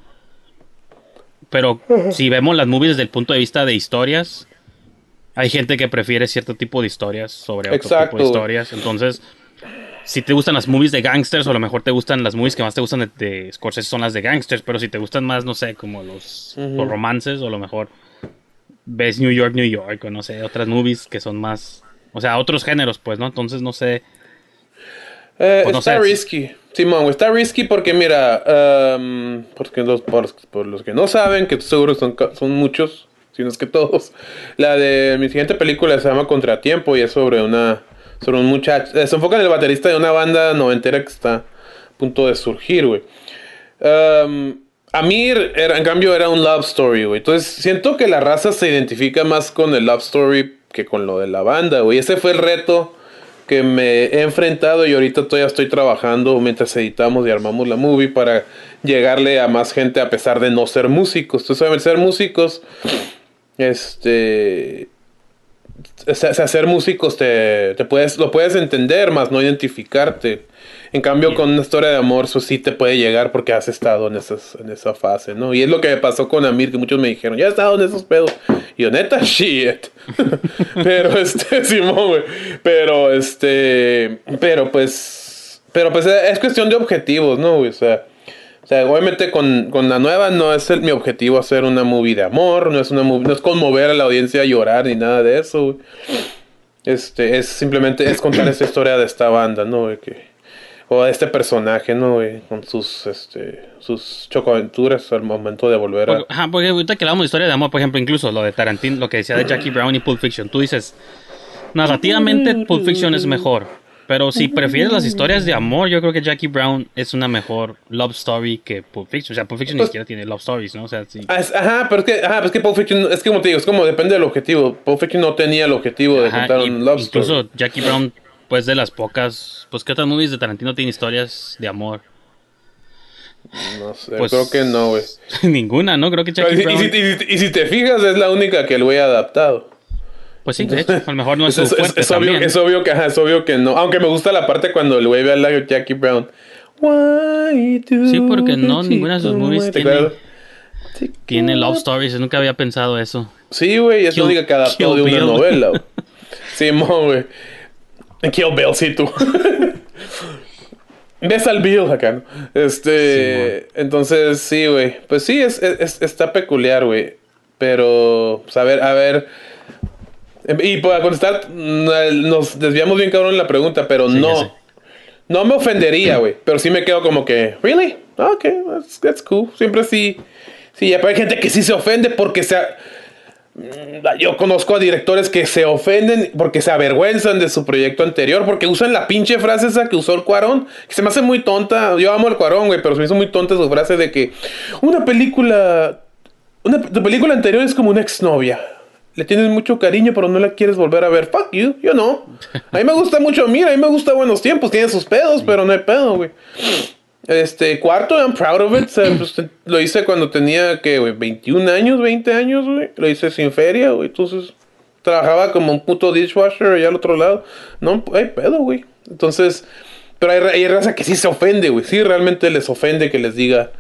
Pero si vemos las movies desde el punto de vista de historias, hay gente que prefiere cierto tipo de historias sobre otro Exacto, tipo de historias. Entonces, si te gustan las movies de gangsters, o a lo mejor te gustan las movies que más te gustan de, de Scorsese son las de gangsters, pero si te gustan más, no sé, como los, los romances, o a lo mejor ves New York, New York, o no sé, otras movies que son más, o sea, otros géneros, pues, ¿no? Entonces, no sé. Eh, Pues no está sé. risky. Simón, está risky porque mira, um, porque los, por, por los que no saben, que seguro son, son muchos, si no es que todos, la de mi siguiente película se llama Contratiempo y es sobre una, sobre un muchacho, eh, se enfoca en el baterista de una banda noventera que está a punto de surgir, güey. Um, Amir, era, en cambio, era un love story, güey. Entonces, siento que la raza se identifica más con el love story que con lo de la banda, güey. Ese fue el reto que me he enfrentado y ahorita todavía estoy trabajando mientras editamos y armamos la movie para llegarle a más gente a pesar de no ser músicos. Entonces, obviamente, ser músicos, este... o sea, ser músicos te, te puedes, lo puedes entender, más no identificarte. En cambio, con una historia de amor, eso sí te puede llegar porque has estado en, esas, en esa fase, ¿no? Y es lo que me pasó con Amir, que muchos me dijeron, ya he estado en esos pedos. Y yo, neta, shit. [laughs] pero, este, [laughs] Simón, güey. Pero, este, pero pues, pero pues es cuestión de objetivos, ¿no? O sea, o sea, obviamente con, con la nueva no es el- mi objetivo hacer una movie de amor, no es una movie- no es conmover a la audiencia a llorar ni nada de eso, güey. Este, es simplemente es contar esta historia de esta banda, ¿no? Que, o de este personaje, ¿no? Con sus, este, sus chocoaventuras al momento de volver a... Ajá, porque ahorita que hablamos de historia de amor, por ejemplo, incluso lo de Tarantino, lo que decía de Jackie Brown y Pulp Fiction, tú dices, narrativamente Pulp Fiction es mejor, pero si prefieres las historias de amor, yo creo que Jackie Brown es una mejor love story que Pulp Fiction. O sea, Pulp Fiction ni Pues- siquiera tiene love stories, ¿no? O sea, sí. Ah, es- Ajá, pero es que, ajá, pero es que Pulp Fiction, es que como te digo, es como depende del objetivo. Pulp Fiction no tenía el objetivo de Ajá, contar y- un love incluso story. Jackie Brown, pues de las pocas, pues que otras movies de Tarantino tienen historias de amor. No sé, pues- creo que no, güey. [laughs] Ninguna, ¿no? Creo que Jackie Brown, y si- y si te fijas, es la única que el güey ha adaptado. pues sí, de hecho, a lo mejor no es, [laughs] Es, su es- es obvio, también. es obvio que, ajá, es obvio que no. Aunque me gusta la parte cuando el güey ve a la Jackie Brown. Why do Sí, porque no, ninguna de sus movies like- ¿Te tiene- love stories, yo nunca había pensado eso. Sí, güey, es la única que adaptó de una novela. [laughs] Simón, güey. Kill Bill, sí, tú. [laughs] Ves al Bill acá, ¿no? Este. entonces, sí, güey. Pues sí, es, es- está peculiar, güey. Pero, pues, a ver, a ver. Y para contestar, nos desviamos bien cabrón en la pregunta, pero Sí, no. No me ofendería, güey. Pero sí me quedo como que, ¿really? Ok, that's, that's cool. Siempre sí. Sí, ya, pero hay gente que sí se ofende porque se. Mm, Yo conozco a directores que se ofenden porque se avergüenzan de su proyecto anterior, porque usan la pinche frase esa que usó el Cuarón, que se me hace muy tonta. Yo amo el Cuarón, güey, pero se me hizo muy tonta su frase de que una película. Una, tu película anterior es como una exnovia. Le tienes mucho cariño, pero no la quieres volver a ver. Fuck you, yo no. A mí me gusta mucho, mira, a mí me gusta Buenos Tiempos, tiene sus pedos, pero no hay pedo, güey. Este, cuarto, I'm proud of it. Pues, lo hice cuando tenía, que güey? 21 años, 20 años, güey. Lo hice sin feria, güey. Entonces, trabajaba como un puto dishwasher allá al otro lado. No, hay pedo, güey. Entonces, pero hay, hay raza que sí se ofende, güey. Sí, realmente les ofende que les diga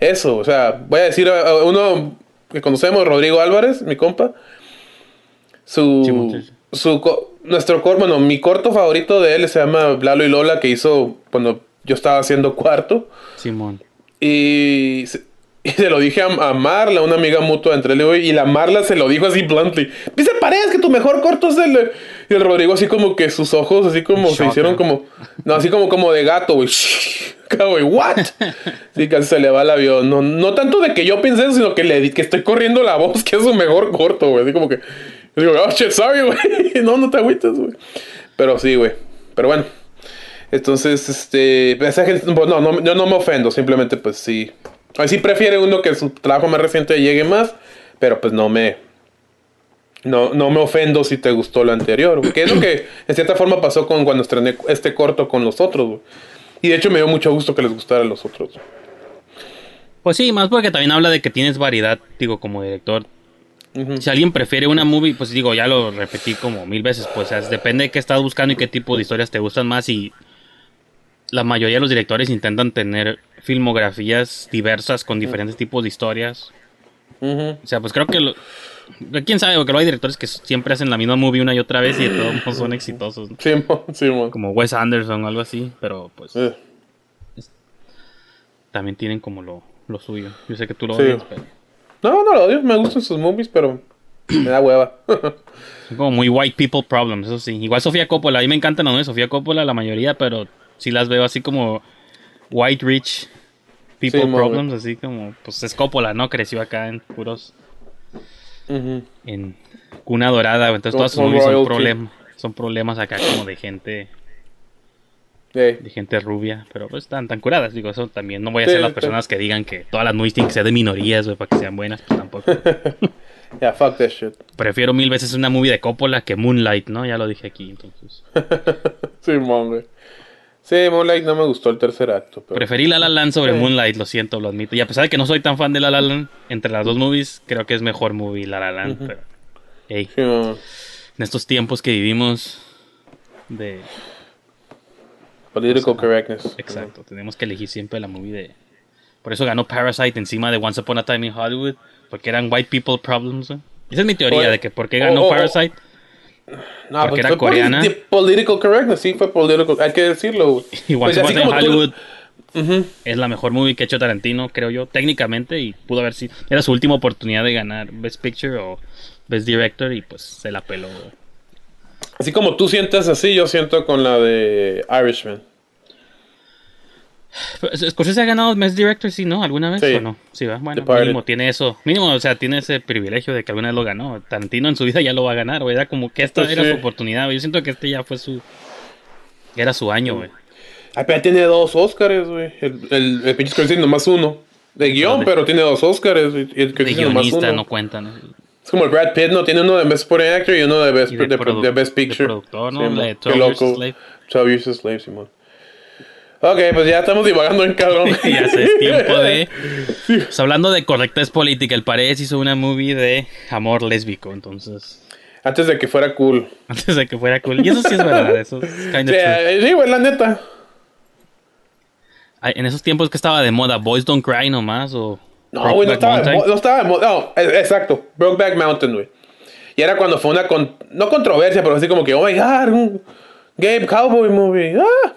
eso. O sea, voy a decir a, a uno que conocemos, Rodrigo Álvarez, mi compa. Su, Sí, su nuestro cor- bueno, mi corto favorito de él se llama Lalo y Lola, que hizo cuando yo estaba haciendo cuarto. Simón. Y se, y se lo dije a, a Marla, una amiga mutua entre él y yo, y la Marla se lo dijo así bluntly. Dice, parece que tu mejor corto es el... Y el Rodrigo así como que sus ojos así como se hicieron como... No, así como, como de gato, güey. [laughs] Güey, ¿what? Sí, casi se le va el avión. No, no tanto de que yo pensé eso, sino que le que estoy corriendo la voz, que es su mejor corto, güey. Así como que... digo, oh, shit, sorry, güey. [laughs] No, no te agüites, güey. Pero sí, güey. Pero bueno. Entonces, este, gente- pues, no, no, yo no me ofendo, simplemente pues sí. Ahí sí prefiere uno que su trabajo más reciente llegue más, pero pues no me, no, no me ofendo si te gustó lo anterior, que es lo que en cierta forma pasó con cuando estrené este corto con los otros. Y de hecho me dio mucho gusto que les gustaran los otros. Pues sí, más porque también habla de que tienes variedad, digo, como director. Si alguien prefiere una movie, pues digo, ya lo repetí como mil veces, pues o sea, depende de qué estás buscando y qué tipo de historias te gustan más y la mayoría de los directores intentan tener filmografías diversas con diferentes tipos de historias. O sea, pues creo que lo- quién sabe, porque luego hay directores que siempre hacen la misma movie una y otra vez y de todos modos son exitosos, ¿no? Simón, Simón. como Wes Anderson o algo así, pero pues también tienen como lo, lo suyo. Yo sé que tú lo Sí. odias, pero No, no lo odio, me gustan sus movies, pero me da hueva. [laughs] son como muy white people problems, eso sí. Igual Sofía Coppola, a mí me encantan las de Sofía Coppola, la mayoría, pero sí las veo así como white rich people Sí, problems, así como, pues es Coppola, ¿no? Creció acá en puros, en cuna dorada, entonces todas sus movies son problemas, son problemas acá como de gente, de gente rubia, pero pues están tan curadas, digo, eso también. No voy a Sí, ser las sí. personas que digan que todas las movies tienen que ser de minorías, güey, para que sean buenas, pues tampoco. [laughs] Yeah, fuck that shit. Prefiero mil veces una movie de Coppola que Moonlight, ¿no? Ya lo dije aquí, entonces. [laughs] Simón, güey. Sí, Moonlight no me gustó el tercer acto, pero... Preferí La La Land sobre Sí. Moonlight, lo siento, lo admito. Y a pesar de que no soy tan fan de La La Land, entre las dos movies, creo que es mejor movie La La Land. Pero, hey, Sí, mamá. en estos tiempos que vivimos de... Political correctness. Exacto, tenemos que elegir siempre la movie de... Por eso ganó Parasite encima de Once Upon a Time in Hollywood, porque eran white people problems. ¿eh? Esa es mi teoría Oye, de que por qué ganó oh, oh, oh. No, Porque pues era fue coreana. politi- Political correctness, sí, fue political. Hay que decirlo, Once [laughs] Pues tú- Hollywood es la mejor movie que ha hecho Tarantino, creo yo, técnicamente, y pudo haber sido. Era su última oportunidad de ganar Best Picture o Best Director, y pues se la peló. Así como tú sientes así, yo siento con la de Irishman. ¿Scorsese ha ganado Best Director, sí, no? ¿Alguna vez Sí. o no? Sí, ¿va? Bueno, Departed. mínimo tiene eso. Mínimo, o sea, tiene ese privilegio de que alguna vez lo ganó. Tarantino en su vida ya lo va a ganar, güey. Era como que esta Pues era sí. su oportunidad, güey. Yo siento que este ya fue su. Era su año, güey. Ay, pero tiene dos Oscars, güey. El, el, el pinche Scorsese nomás uno. De guion, de- pero tiene dos Oscars. Y, el De nomás guionista, uno. no cuentan. Es como el Brad Pitt, ¿no? Tiene uno de Best Supporting Actor y uno de Best, de, de de Best de Picture. productor, ¿no? Sí, La de Qué 12 Years a loco. Slave. 12 Years a Slave, Simón. Ok, pues ya estamos divagando en cabrón. [laughs] ya es tiempo de. [laughs] Pues hablando de correctez política, el Paredes hizo una movie de amor lésbico, entonces. Antes de que fuera cool. [laughs] Antes de que fuera cool. Y eso sí es verdad, eso es kind Sí, of true. eh, sí, güey, la neta. En esos tiempos que estaba de moda, Boys Don't Cry nomás, o. No, güey, no estaba, no estaba de mo- No, exacto. Brokeback Mountain, güey. Y era cuando fue una. con- no controversia, pero así como que, oh my god, gay cowboy movie. Ah.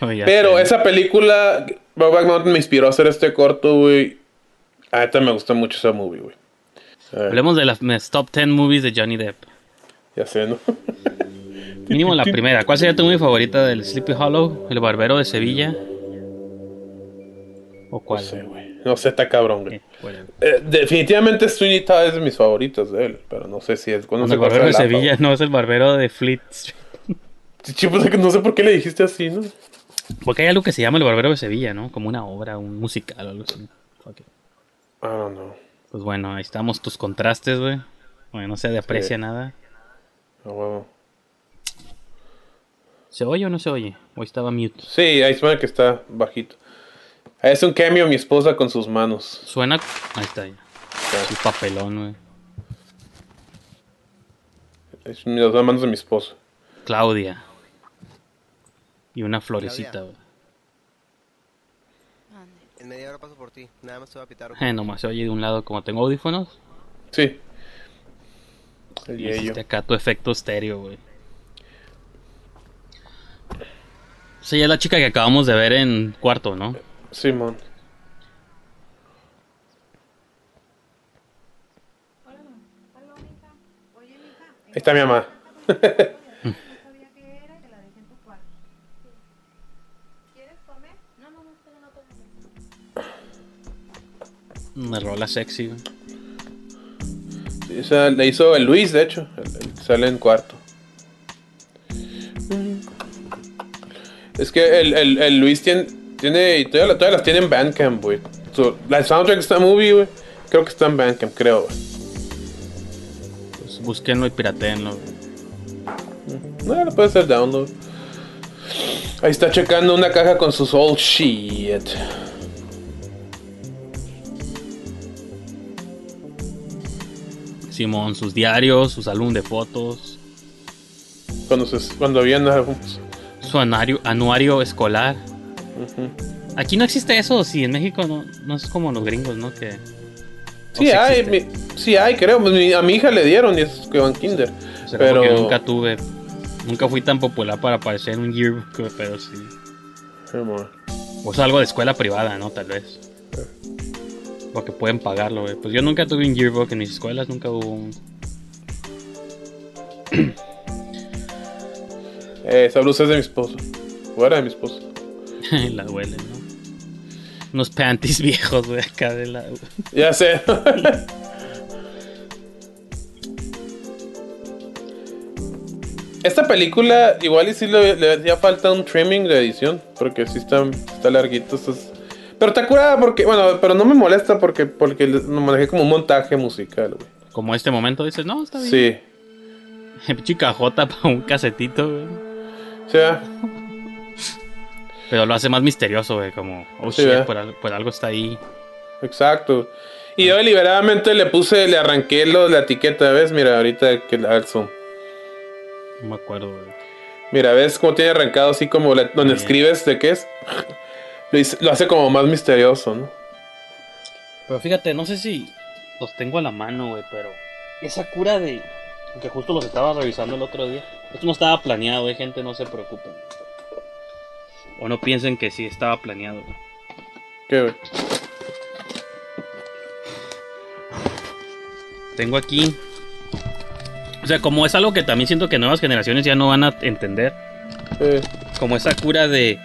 [laughs] Pero sé. esa película, Brokeback Mountain, me inspiró a hacer este corto, güey. A esta me gustó mucho esa movie, güey. Hablemos de las top 10 movies de Johnny Depp. Ya sé, ¿no? [laughs] Mínimo la primera. ¿Cuál sería tu movie favorita del Sleepy Hollow? ¿El Barbero de Sevilla? ¿O cuál? No sé, güey. No sé, está cabrón, güey. Eh. Eh, definitivamente Sweeney Todd es de mis favoritos de él, pero no sé si es. No el Barbero de Sevilla no es el Barbero de Fleet Street. Pues, no sé por qué le dijiste así, ¿no? Porque hay algo que se llama El Barbero de Sevilla, ¿no? Como una obra, un musical o algo así. Ok. I don't know. Pues bueno, ahí estamos tus contrastes, güey. Bueno, no se aprecia Sí. nada. A huevo. ¿Se oye o no se oye? Hoy estaba mute. Sí, ahí ve que está bajito. Es un cambio mi esposa con sus manos. Suena. Ahí está ya. Su papelón, güey. Es las manos de mi esposo. Claudia. Y una florecita, güey. En media hora paso por ti. Nada más te voy a pitar. Eh, nomás se oye de un lado como tengo audífonos. Sí. El Y yello. hiciste acá tu efecto estéreo, güey. Sí, es la chica que acabamos de ver en cuarto, ¿no? Simón. Ahí está mi mamá. Me rola sexy, güey. Esa la hizo el Luis, de hecho. El, el sale en cuarto. Es que el, el, el Luis tiene. tiene y todavía las tiene en Bandcamp, güey. So, la soundtrack de esta movie, güey. Creo que está en Bandcamp, creo, güey. Pues búsquenlo y pirateenlo. No, lo puede hacer download. Ahí está checando una caja con sus old shit. Simón, sus diarios, sus álbum de fotos, Cuando, se, cuando habían álbumes. su anuario, anuario escolar. Aquí no existe eso, sí, en México no, no es como los gringos, ¿no? Que Sí, sí hay, mi- sí hay, creo. Pues mi- a mi hija le dieron y es que van kinder. será Pero porque yo nunca tuve, nunca fui tan popular para aparecer en un yearbook, pero sí. O es algo de escuela privada, ¿no? Tal vez. Porque pueden pagarlo, güey. Pues yo nunca tuve un yearbook en mis escuelas, nunca hubo un... [clears throat] Eh, esa blusa es de mi esposo. O era de mi esposo. [laughs] la huele, ¿no? Unos panties [laughs] viejos, güey, acá de la... Ya sé. [laughs] Esta película igual y sí le, le hacía falta un trimming de edición. Porque sí está, está larguito. estos- Pero está curada porque, bueno, pero no me molesta porque, porque lo manejé como un montaje musical, güey. Como este momento dices, no, está bien. Sí. [laughs] Chica J para un casetito, güey. O sea, Pero lo hace más misterioso, güey, como, oh Sí, shit, por, al- por algo está ahí. exacto. Y yo deliberadamente le puse, le arranqué lo, la etiqueta, ¿ves? Mira, ahorita que la alzo. No me acuerdo, güey. Mira, ¿ves cómo tiene arrancado así como la- donde Bien. escribes de qué es? Lo, hace como más misterioso, ¿no? Pero fíjate, no sé si los tengo a la mano, güey, pero esa cura de... Que justo los estaba revisando el otro día. Esto no estaba planeado, eh, gente, no se preocupen. O no piensen que sí estaba planeado, güey. ¿Qué, güey? Tengo aquí... O sea, como es algo que también siento que nuevas generaciones ya no van a entender. Eh, Como esa cura de,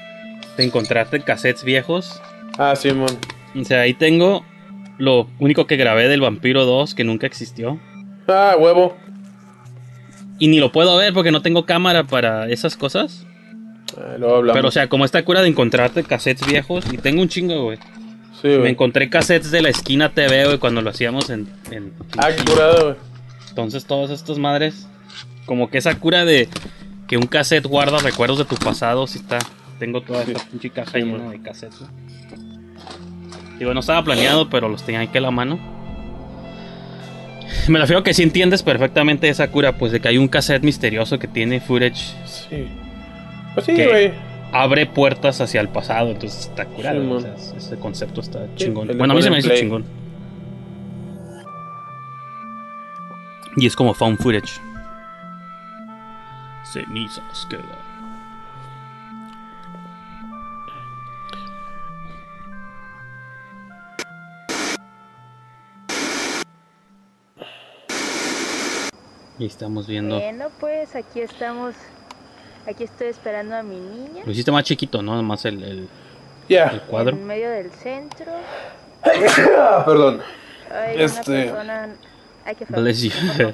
de encontrarte cassettes viejos. Ah, Simón. O sea, ahí tengo lo único que grabé del Vampiro 2 que nunca existió. Ah, huevo. Y ni lo puedo ver porque no tengo cámara para esas cosas. Ah, luego hablamos. Pero, o sea, como esta cura de encontrarte cassettes viejos. Y tengo un chingo, güey. Sí, Me güey. encontré cassettes de la esquina TV, güey, cuando lo hacíamos en. en Ah, curado, güey. Entonces, todas estas madres. Como que esa cura de que un cassette guarda recuerdos de tu pasado. Sí está. Tengo toda esta pinche caja Sí, llena man. de cassettes. Digo, no estaba planeado, pero los tenía aquí a la mano. Me refiero que si entiendes perfectamente esa cura, pues de que hay un cassette misterioso que tiene footage Sí. Pues sí, güey. abre puertas hacia el pasado, entonces está curado. Sí, o sea, ese concepto está chingón. Bueno, a mí se me hizo play. chingón. Y es como found footage. Cenizas queda. Y estamos viendo. Bueno, pues aquí estamos. Aquí estoy esperando a mi niña. Lo hiciste más chiquito, ¿no? Más el, el, el Ya. cuadro. En medio del centro. [coughs] Perdón. Hay Este- una persona. Bless you. [laughs]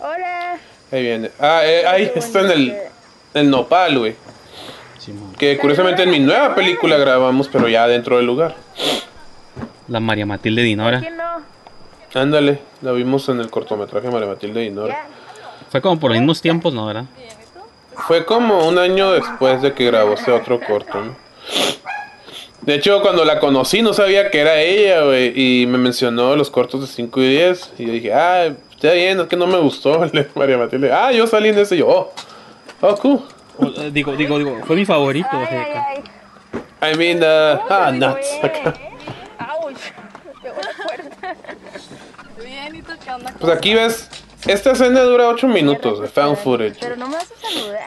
Hola. Ahí viene. Ah, eh, ahí Qué está en el, que- el nopal, güey. Simón. Que curiosamente en mi nueva película grabamos, pero ya dentro del lugar. La María Matilde Dinora. ¿Quién no? Ándale, la vimos en el cortometraje María Matilde y Nora. Fue como por los mismos tiempos, ¿no? ¿Verdad? Fue como un año después de que grabó ese otro corto, ¿no? De hecho, cuando la conocí no sabía que era ella, güey. Y me mencionó los cortos de 5 y 10. Y yo dije, ah, Está bien, es que no me gustó [laughs] el de María Matilde. Ah, yo salí en ese y yo, oh, oh, cool. Digo, digo, digo, fue mi favorito. o sea, acá. I mean, uh, ah, nuts. [laughs] Acá. Ouch. Me pegó la puerta. Bien, ¿y tú qué onda? Pues aquí ves, esta escena dura 8 minutos de found footage. Pero no me vas a saludar.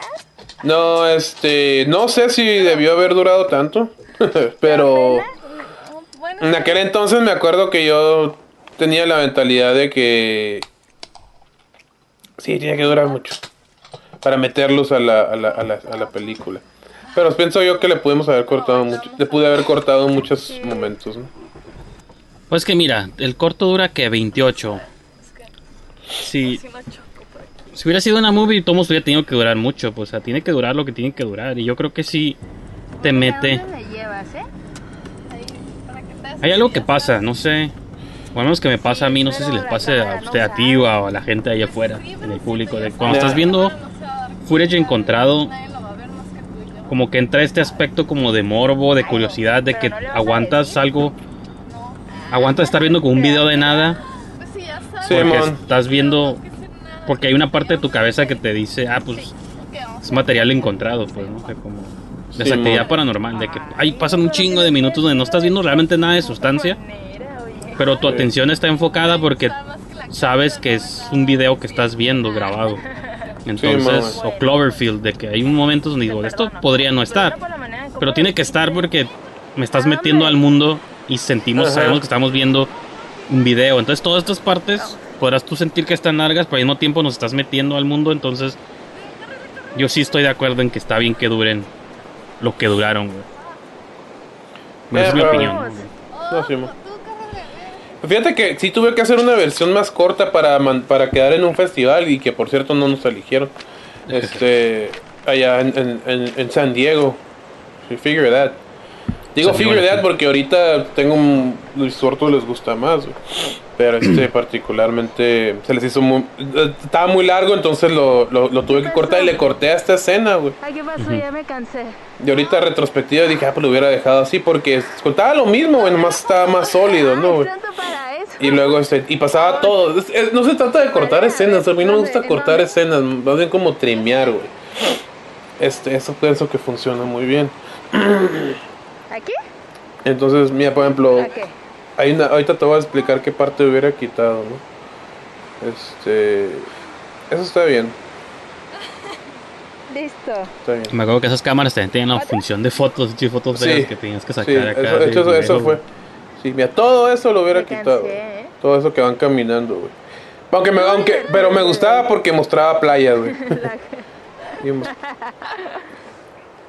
No, este, no sé si debió haber durado tanto, [laughs] pero Bueno, en aquel entonces me acuerdo que yo tenía la mentalidad de que sí, tenía que durar mucho para meterlos a la, a la, a la, a la película. Pero pienso yo que le pudimos haber cortado mucho, le pude haber cortado muchos momentos, ¿no? Pues que mira, el corto dura que 28. Si, si hubiera sido una movie, Tomos hubiera tenido que durar mucho. Pues, o sea, tiene que durar lo que tiene que durar. Y yo creo que sí te ¿A mete. llevas, eh? Ahí, para que te Hay algo que pasa, no sé. O al menos que me pasa a mí, no sé si les pase a usted a ti o a la gente ahí afuera, en el público. De cuando estás viendo footage encontrado, como que entra este aspecto como de morbo, de curiosidad, de que aguantas algo, aguantas estar viendo como un video de nada, sí. Sí, porque mon. estás viendo, porque hay una parte de tu cabeza que te dice, ah, pues ¿Qué vamos es material encontrado, pues, ¿no? Que como de Sí, paranormal, de que ahí pasan un chingo de minutos donde no estás viendo realmente nada de sustancia, pero tu atención está enfocada porque sabes que es un video que estás viendo grabado. Entonces, o Cloverfield, de que hay un momento donde digo, esto podría no estar, pero tiene que estar porque me estás metiendo al mundo y sentimos, Ajá. sabemos que estamos viendo un video. Entonces, todas estas partes podrás tú sentir que están largas, pero al mismo tiempo nos estás metiendo al mundo. Entonces, yo sí estoy de acuerdo en que está bien que duren lo que duraron, güey. Bueno, esa es mi Eh, pero- opinión. No, sí, mo. Fíjate que sí tuve que hacer una versión más corta para, man- para quedar en un festival y que por cierto no nos eligieron. [laughs] Este, allá en, en, en, en San Diego. Figure that. Digo sí. porque ahorita tengo un Luis Sorto les gusta más, güey. pero este [clears throat] particularmente se les hizo muy estaba muy largo, entonces lo, lo, lo tuve que cortar y le corté a esta escena, güey. Ay, ¿qué pasó? Ya me cansé. Y ahorita retrospectiva dije, ah, pues lo hubiera dejado así porque contaba lo mismo, güey, nomás estaba más sólido, ¿no, güey? Y luego este, y pasaba todo. Es- es- no se trata de cortar escenas, a mí no me gusta cortar escenas, más bien como trimear, güey. Este, eso pienso que funciona muy bien. [clears throat] ¿Aquí? Entonces, mira, por ejemplo, una, ahorita te voy a explicar qué parte hubiera quitado, ¿no? Este, eso está bien, Listo. está bien. Me acuerdo que esas cámaras también tenían la función de fotos, sí, fotos Sí, que tenías que Sí, sacar acá. eso, de eso, eso video, fue. Sí, mira, todo eso lo hubiera Me quitado. ¿eh? Todo eso que van caminando, güey. Aunque me, aunque, pero me gustaba porque mostraba playas, güey. [laughs] [laughs]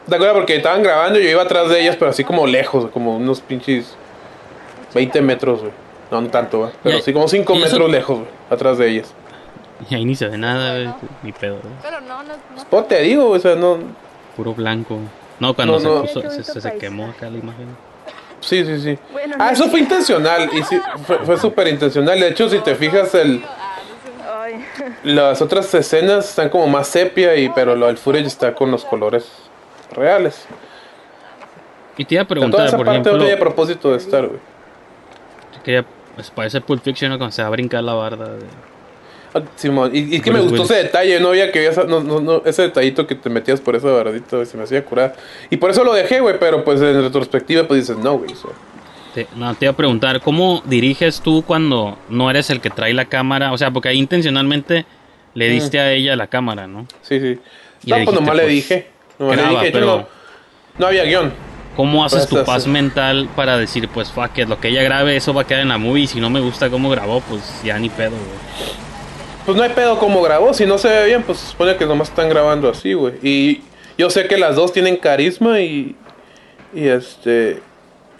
¿Te acuerdas? Porque estaban grabando y yo iba atrás de ellas, pero así como lejos, como unos pinches 20 metros, güey. No, no tanto, güey. Pero Y- sí como 5 y eso- metros lejos, güey. Atrás de ellas. Y ahí ni se ve nada, güey, ni pedo, güey. Pero no, no, no. Pues te digo, o sea, no. Puro blanco. No, cuando No, se, no. puso- se, quemó acá la imagen. Sí, sí, sí. Bueno, Ah, no eso fue intencional. Y sí, fue, fue súper intencional. De hecho, si te fijas, el, las otras escenas están como más sepia, y, pero lo del footage está con los colores reales. Y te iba a toda preguntar, esa por ejemplo, tiene propósito de estar, güey. quería, pues parece Pulp Fiction cuando se va a brincar la barda. de- Ah, Simón, y, y que me gustó Willis. ese detalle, no había que había esa- no, no, no, ese detallito que te metías por esa bardita, se me hacía curar. Y por eso lo dejé, güey, pero pues en retrospectiva pues dices, no, güey. o sea, Te, no, te iba a preguntar, ¿cómo diriges tú cuando no eres el que trae la cámara? O sea, porque ahí intencionalmente le diste a ella la cámara, ¿no? sí, sí. Y No, le pues dijiste, nomás le pues, dije. Le graba, dije, pero- no, no había guion. ¿Cómo haces Pues, tu así. paz mental para decir, pues, fuck it, lo que ella grabe, eso va a quedar en la movie? Y si no me gusta cómo grabó, pues ya ni pedo, güey. Pues no hay pedo como grabó, si no se ve bien, pues se supone que nomás están grabando así, güey. Y yo sé que las dos tienen carisma y. Y este.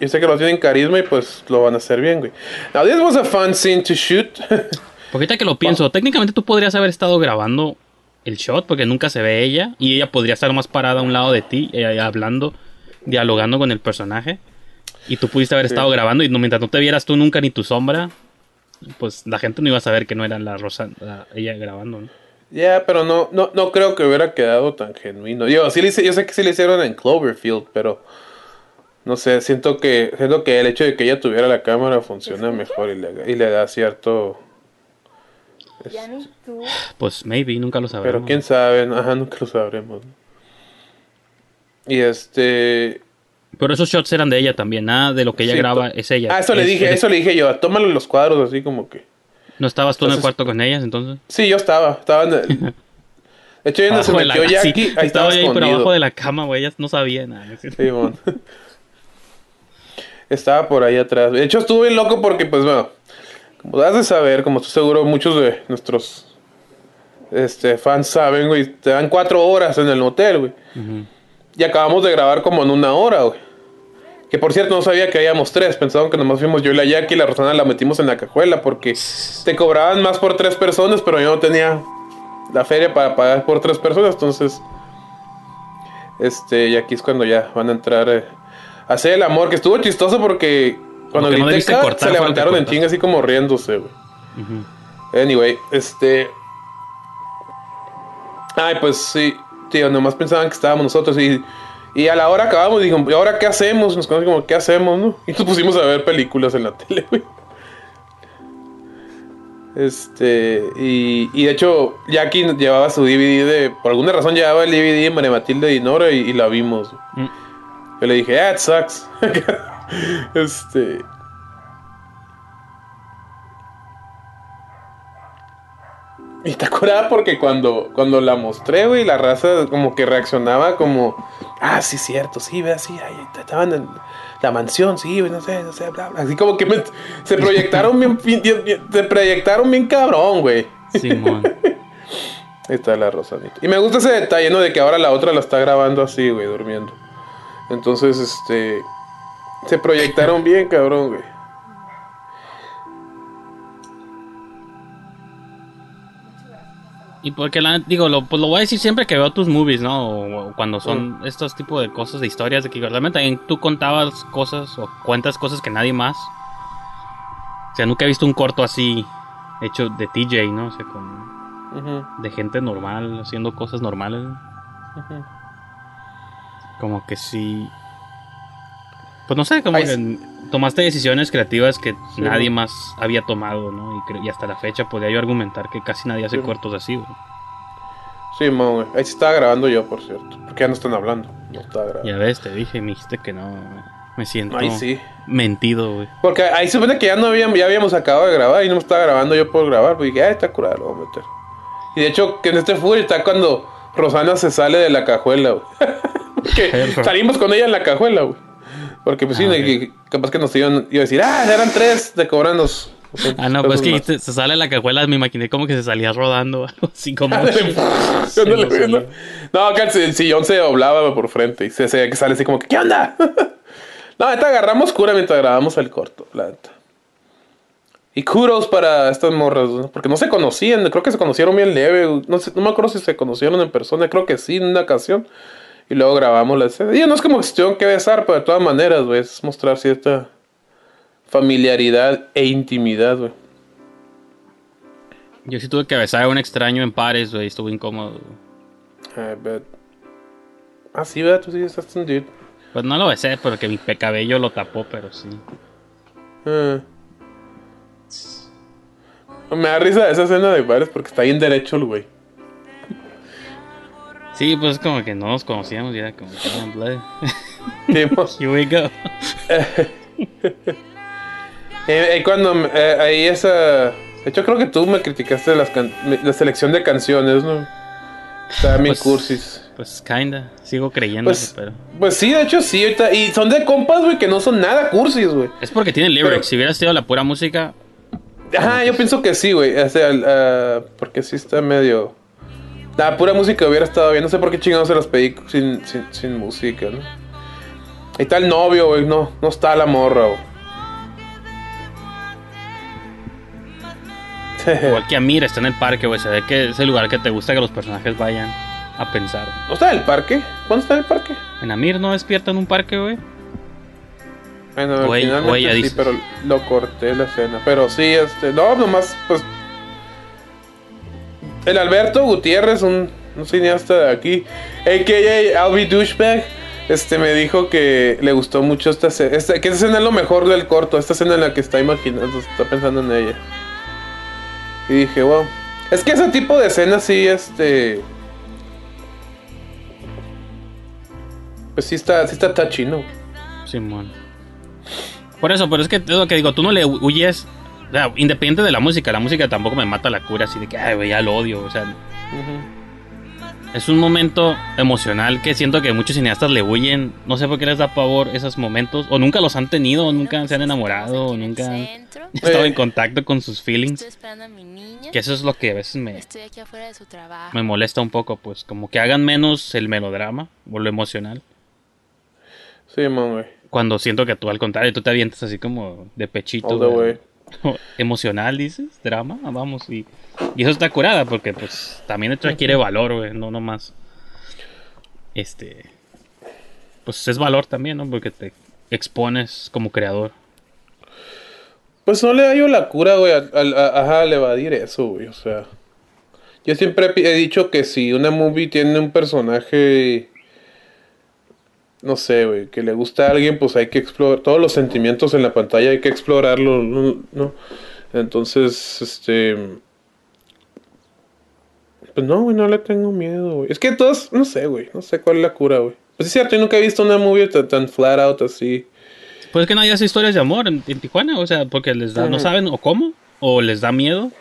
Yo sé que los tienen carisma y pues lo van a hacer bien, güey. Now, this was a fun scene to shoot. [laughs] Porque ahorita que lo pienso, técnicamente tú podrías haber estado grabando el shot porque nunca se ve ella y ella podría estar más parada a un lado de ti, eh, hablando, dialogando con el personaje. Y tú pudiste haber Sí. estado grabando y no, mientras no te vieras tú nunca ni tu sombra, pues la gente no iba a saber que no era la Rosa, la- ella grabando. ¿no? Ya, pero no, no, no creo que hubiera quedado tan genuino. Yo, sí le yo sé que sí le hicieron en Cloverfield, pero no sé, siento que, siento que el hecho de que ella tuviera la cámara funciona mejor y le, y le da cierto Ya ni tú. Pues maybe, nunca lo sabremos. Pero quién sabe, ajá, nunca lo sabremos. Y este. Pero esos shots eran de ella también, nada de lo que ella Sí, graba es ella. Ah, eso le dije, es- eso le dije yo. Tómalo los cuadros así como que. ¿No estabas tú en el cuarto con ellas entonces? Sí, yo estaba. Estaba en el- [laughs] De hecho, donde se de la- metió sí, ahí estaba estaba ahí, pero abajo de la cama, güey, ellas no sabían nada. Sí, bueno. [laughs] Estaba por ahí atrás. De hecho, estuve bien loco porque, pues, bueno, como has de saber, como estoy seguro muchos de nuestros este, fans saben, güey, te dan cuatro horas en el hotel, güey. Y acabamos de grabar como en una hora, güey. Que por cierto, no sabía que habíamos tres. Pensaban que nomás fuimos yo y la Jackie y la Rosana la metimos en la cajuela porque te cobraban más por tres personas, pero yo no tenía la feria para pagar por tres personas. Entonces, este, y aquí es cuando ya van a entrar eh, a hacer el amor, que estuvo chistoso porque cuando que no cortar, se levantaron en chinga así como riéndose, güey. Anyway, este. Ay, pues sí, tío, nomás pensaban que estábamos nosotros y, y a la hora acabamos dijo, ¿y ahora qué hacemos? Nos quedamos como, ¿qué hacemos, no? [laughs] Y nos pusimos a ver películas en la tele, güey. Este, y, y de hecho, Jackie llevaba su DVD de, por alguna razón llevaba el DVD de María Matilde y Nora y, y la vimos. Mm. Yo le dije, ah, it sucks. [laughs] este. Y está curada porque cuando, cuando la mostré, güey, la raza como que reaccionaba como, ah, sí, cierto, sí, ve así, ahí estaban en la mansión, sí, no sé, no sé, bla, bla. Así como que me- se proyectaron bien, bien- bien- se proyectaron bien cabrón, güey. Simón. Ahí está la Rosanita. Y me gusta ese detalle, ¿no? De que ahora la otra la está grabando así, güey, durmiendo. Entonces, este. Se proyectaron bien, cabrón, güey. Y porque la digo, lo, pues lo voy a decir siempre que veo tus movies, ¿no? O, o cuando son estos tipos de cosas, de historias, de que realmente también tú contabas cosas o cuentas cosas que nadie más. O sea, nunca he visto un corto así hecho de TJ, ¿no? O sea, con, de gente normal, haciendo cosas normales. Como que sí. Pues no sé, como Ay, que tomaste decisiones creativas que Sí, nadie más había tomado, ¿no? Y, hasta la fecha podía yo argumentar que casi nadie hace Sí. cortos así, güey. Sí, mo, güey. Ahí sí estaba grabando yo, por cierto. Porque ya no están hablando. No estaba grabando. Ya ves, te dije, me dijiste que no. Me siento Ay, sí. mentido, güey. Porque ahí se supone que ya no habíamos, ya habíamos acabado de grabar y no me estaba grabando yo por grabar. Pues dije, ay, está curado, lo voy a meter. Y de hecho, que en este fútbol está cuando Rosana se sale de la cajuela, güey. [laughs] que salimos con ella en la cajuela, güey. Porque pues sí, Ah, no, que- capaz que nos iban iba a decir, ah, eran tres de cobrarnos. Ah, no, pues que se, se sale la cajuela, me imaginé como que se salía rodando, [laughs] así como. [laughs] Salía. no, no, que el, el sillón se doblaba por frente y se, se sale así como que, ¿qué onda? [laughs] no, neta agarramos cura mientras grabamos el corto, la neta. Y kudos para estas morras, ¿no? porque no se conocían, creo que se conocieron bien leve, no, sé, no me acuerdo si se conocieron en persona, creo que sí, en una ocasión. Y luego grabamos la escena. Y no es como que se tuvieron que besar, pero de todas maneras, güey, es mostrar cierta familiaridad e intimidad, güey. Yo sí tuve que besar a un extraño en pares, güey, estuvo incómodo. I bet. Ah, sí, ¿verdad? Tú sí estás un dude. Pues no lo besé porque mi cabello lo tapó, pero sí. Ah. Me da risa esa escena de bares porque está bien derecho el güey. Sí, pues como que no nos conocíamos y era como que. [laughs] [laughs] Here we go. [laughs] Eh, eh, cuando eh, ahí esa. De hecho, creo que tú me criticaste las can- mi- la selección de canciones, ¿no? Estaban bien Pues- cursis. Pues kinda, sigo creyendo, Pues, pero. pues sí, de hecho sí, ahorita. Y son de compas, güey, que no son nada cursis, güey. Es porque tiene lyrics. Pero- Si hubieras tenido la pura música, Ajá, yo pienso que sí, güey. O sea, ah, porque sí está medio. La pura música hubiera estado bien. No sé por qué chingados se las pedí sin, sin, sin música, ¿no? Ahí está el novio, güey. No, no está la morra, güey. igual que Amir está en el parque, güey. Se ve que es el lugar que te gusta que los personajes vayan a pensar. ¿No está en el parque? ¿Cuándo está en el parque? En Amir no despierta en un parque, güey. Bueno, ella- finalmente ella sí, pero lo corté la escena. Pero sí, este. No, nomás, pues. El Alberto Gutiérrez, un, un cineasta de aquí, a.k.a. Albi Douchebag, este, me dijo que le gustó mucho esta escena. Que esta escena es lo mejor del corto. Esta escena en la que está imaginando, está pensando en ella. Y dije, wow, Es que ese tipo de escenas sí, este. Pues sí está, sí está touchy, ¿no? Simón. Por eso, pero es que es lo que digo, tú no le huyes. O sea, independiente de la música, la música tampoco me mata la cura así de que, ay, güey, ya lo odio. O sea, es un momento emocional que siento que muchos cineastas le huyen. No sé por qué les da pavor esos momentos. O nunca los han tenido, o nunca se han enamorado, o nunca han [laughs] estado en contacto con sus feelings. Estoy esperando a mi niña. Que eso es lo que a veces me, Estoy aquí afuera de su trabajo. me molesta un poco, pues como que hagan menos el melodrama o lo emocional. Sí, man, güey. Cuando siento que tú al contrario, tú te avientas así como de pechito. All the way. [laughs] Emocional, dices, drama, vamos. Y, y eso está curada porque pues también esto requiere valor, güey, no nomás. Este... Pues es valor también, ¿no? Porque te expones como creador. Pues no le hallo la cura, güey, al, al- a- ajá, al evadir eso, güey. O sea, yo siempre he dicho que si una movie tiene un personaje, no sé, güey, que le gusta a alguien, pues hay que explorar todos los sentimientos en la pantalla, hay que explorarlos, ¿no? ¿no? Entonces, este... Pues no, güey, no le tengo miedo, güey. Es que todos, no sé, güey, no sé cuál es la cura, güey. Pues es cierto, yo nunca he visto una movie tan, tan flat out así. Pues es que nadie hace historias de amor en, en Tijuana, o sea, porque les da, no saben o cómo, o les da miedo.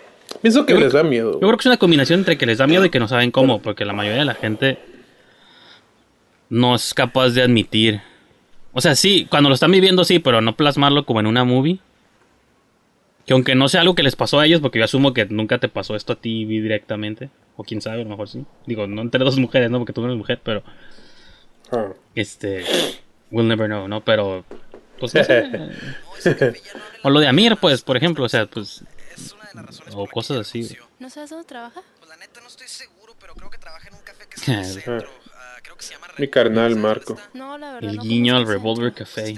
Pienso que Yo les creo- da miedo. Yo creo que es una combinación entre que les da miedo y que no saben cómo, porque la mayoría de la gente no es capaz de admitir. O sea, sí, cuando lo están viviendo sí, pero no plasmarlo como en una movie. Que aunque no sea algo que les pasó a ellos, porque yo asumo que nunca te pasó esto a ti directamente, o quién sabe, a lo mejor sí. Digo, no entre dos mujeres, ¿no? Porque tú no eres mujer, pero Ah. este, we'll never know, ¿no? Pero, pues no sé. [laughs] o lo de Amir, pues, por ejemplo, o sea, pues, o cosas así. ¿No sabes dónde trabaja? Mi carnal, Marco. No, la verdad. El no guiño al Revolver Café.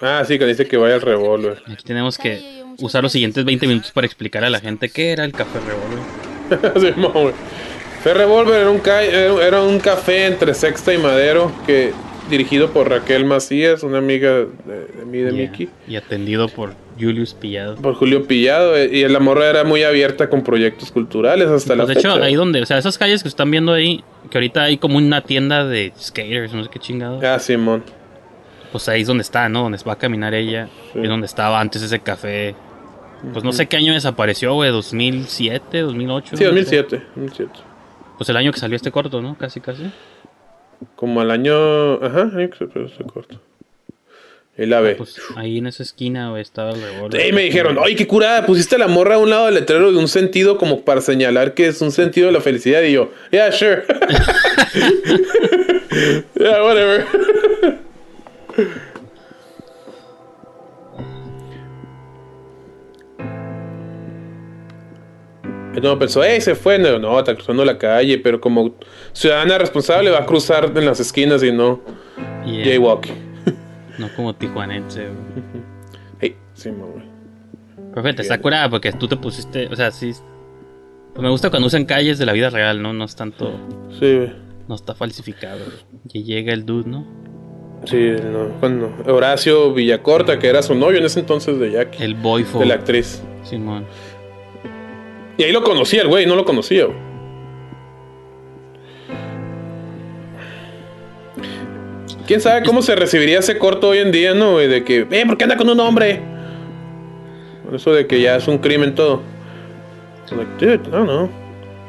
Ah, sí, que dice que vaya al revólver. Aquí tenemos que usar los siguientes 20 minutos para explicar a la gente qué era el Café Revolver. [laughs] Güey. Fue Revolver era un, ca- era era un café entre Sexta y Madero que dirigido por Raquel Macías, una amiga de, de mí, de Yeah. Mickey, Y atendido por Julius Pillado. por Julio Pillado. eh, Y la morra era muy abierta con proyectos culturales hasta la Pues de hecho, ahí donde, o sea, esas calles que están viendo ahí, que ahorita hay como una tienda de skaters, no sé qué chingado. Ah, Simón. Pues ahí es donde está, ¿no? Donde va a caminar ella. Es donde estaba antes ese café. Pues no sé qué año desapareció, güey, 2007, 2008. Sí, no sé. 2007. 2007. Pues el año que salió este corto, ¿no? Casi, casi. Como al año. Ajá, año que pero se corto. Y la ve. Pues ahí en esa esquina, estaba el revólver. Y me dijeron, oye, qué curada, pusiste la morra a un lado del letrero de un sentido como para señalar que es un sentido de la felicidad. Y yo, yeah, sure. [laughs] yeah, whatever. No pensó, hey, se fue. No, no, está cruzando la calle, pero como ciudadana responsable va a cruzar en las esquinas y no Yeah. jaywalking. No como tijuanense, güey. [laughs] Hey, sí, güey. Perfecto, está curada porque tú te pusiste, o sea, sí. Pues me gusta cuando usan calles de la vida real, ¿no? No es tanto. Sí, güey. No está falsificado. Y llega el dude, ¿no? Sí, no, cuando Horacio Villacorta, que era su novio en ese entonces de Jackie. El boyfriend. De la actriz. Simón. Y ahí lo conocía el güey, no lo conocía, güey. ¿Quién sabe cómo se recibiría ese corto hoy en día, no, güey? De que, eh, ¿por qué anda con un hombre? Por Eso de que ya es un crimen todo. Like, dude, don't know.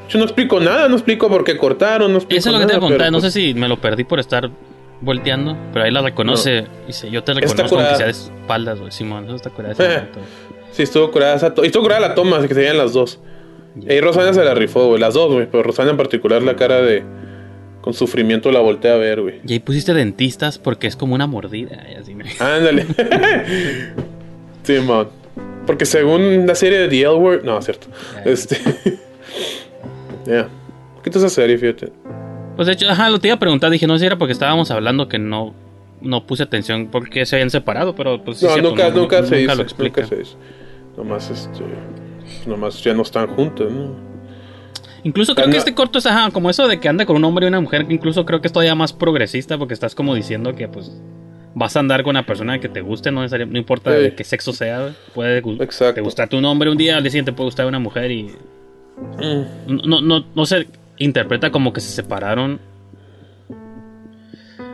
Yo no explico nada, no explico por qué cortaron, no explico Eso es lo que te nada, a contar. No pues, sé si me lo perdí por estar volteando, pero ahí la reconoce. Dice, yo te reconozco aunque sea de espaldas, güey. Simón, eso está curada. ese Eh. Sí, estuvo curada esa Y estuvo curada la toma, así que se veían las dos. Y Rosana se la rifó, güey. Las dos, güey. Pero Rosana en particular, la cara de. Con sufrimiento la volteé a ver, güey. Y ahí pusiste dentistas porque es como una mordida. y así, ¿no? Ándale. [laughs] sí, man. Porque según la serie de The L Word. No, cierto. Este. [laughs] Ya. ¿Qué te esa serie, fíjate? Pues de hecho, ajá, lo te iba a preguntar. Dije, no sé si era porque estábamos hablando que no, no puse atención porque se habían separado, pero pues sí. no, cierto, nunca, no- nunca, se nunca dice. lo explica. Nunca se dice. Nomás, este. Nomás ya no están juntos, ¿no? Incluso creo que este corto es ajá, como eso de que anda con un hombre y una mujer, que incluso creo que es todavía más progresista porque estás como diciendo que pues vas a andar con una persona que te guste, no, no importa Sí. de qué sexo sea, puede gu- te gustarte un hombre un día, al día siguiente puede gustar una mujer y No, no, no se interpreta como que se separaron.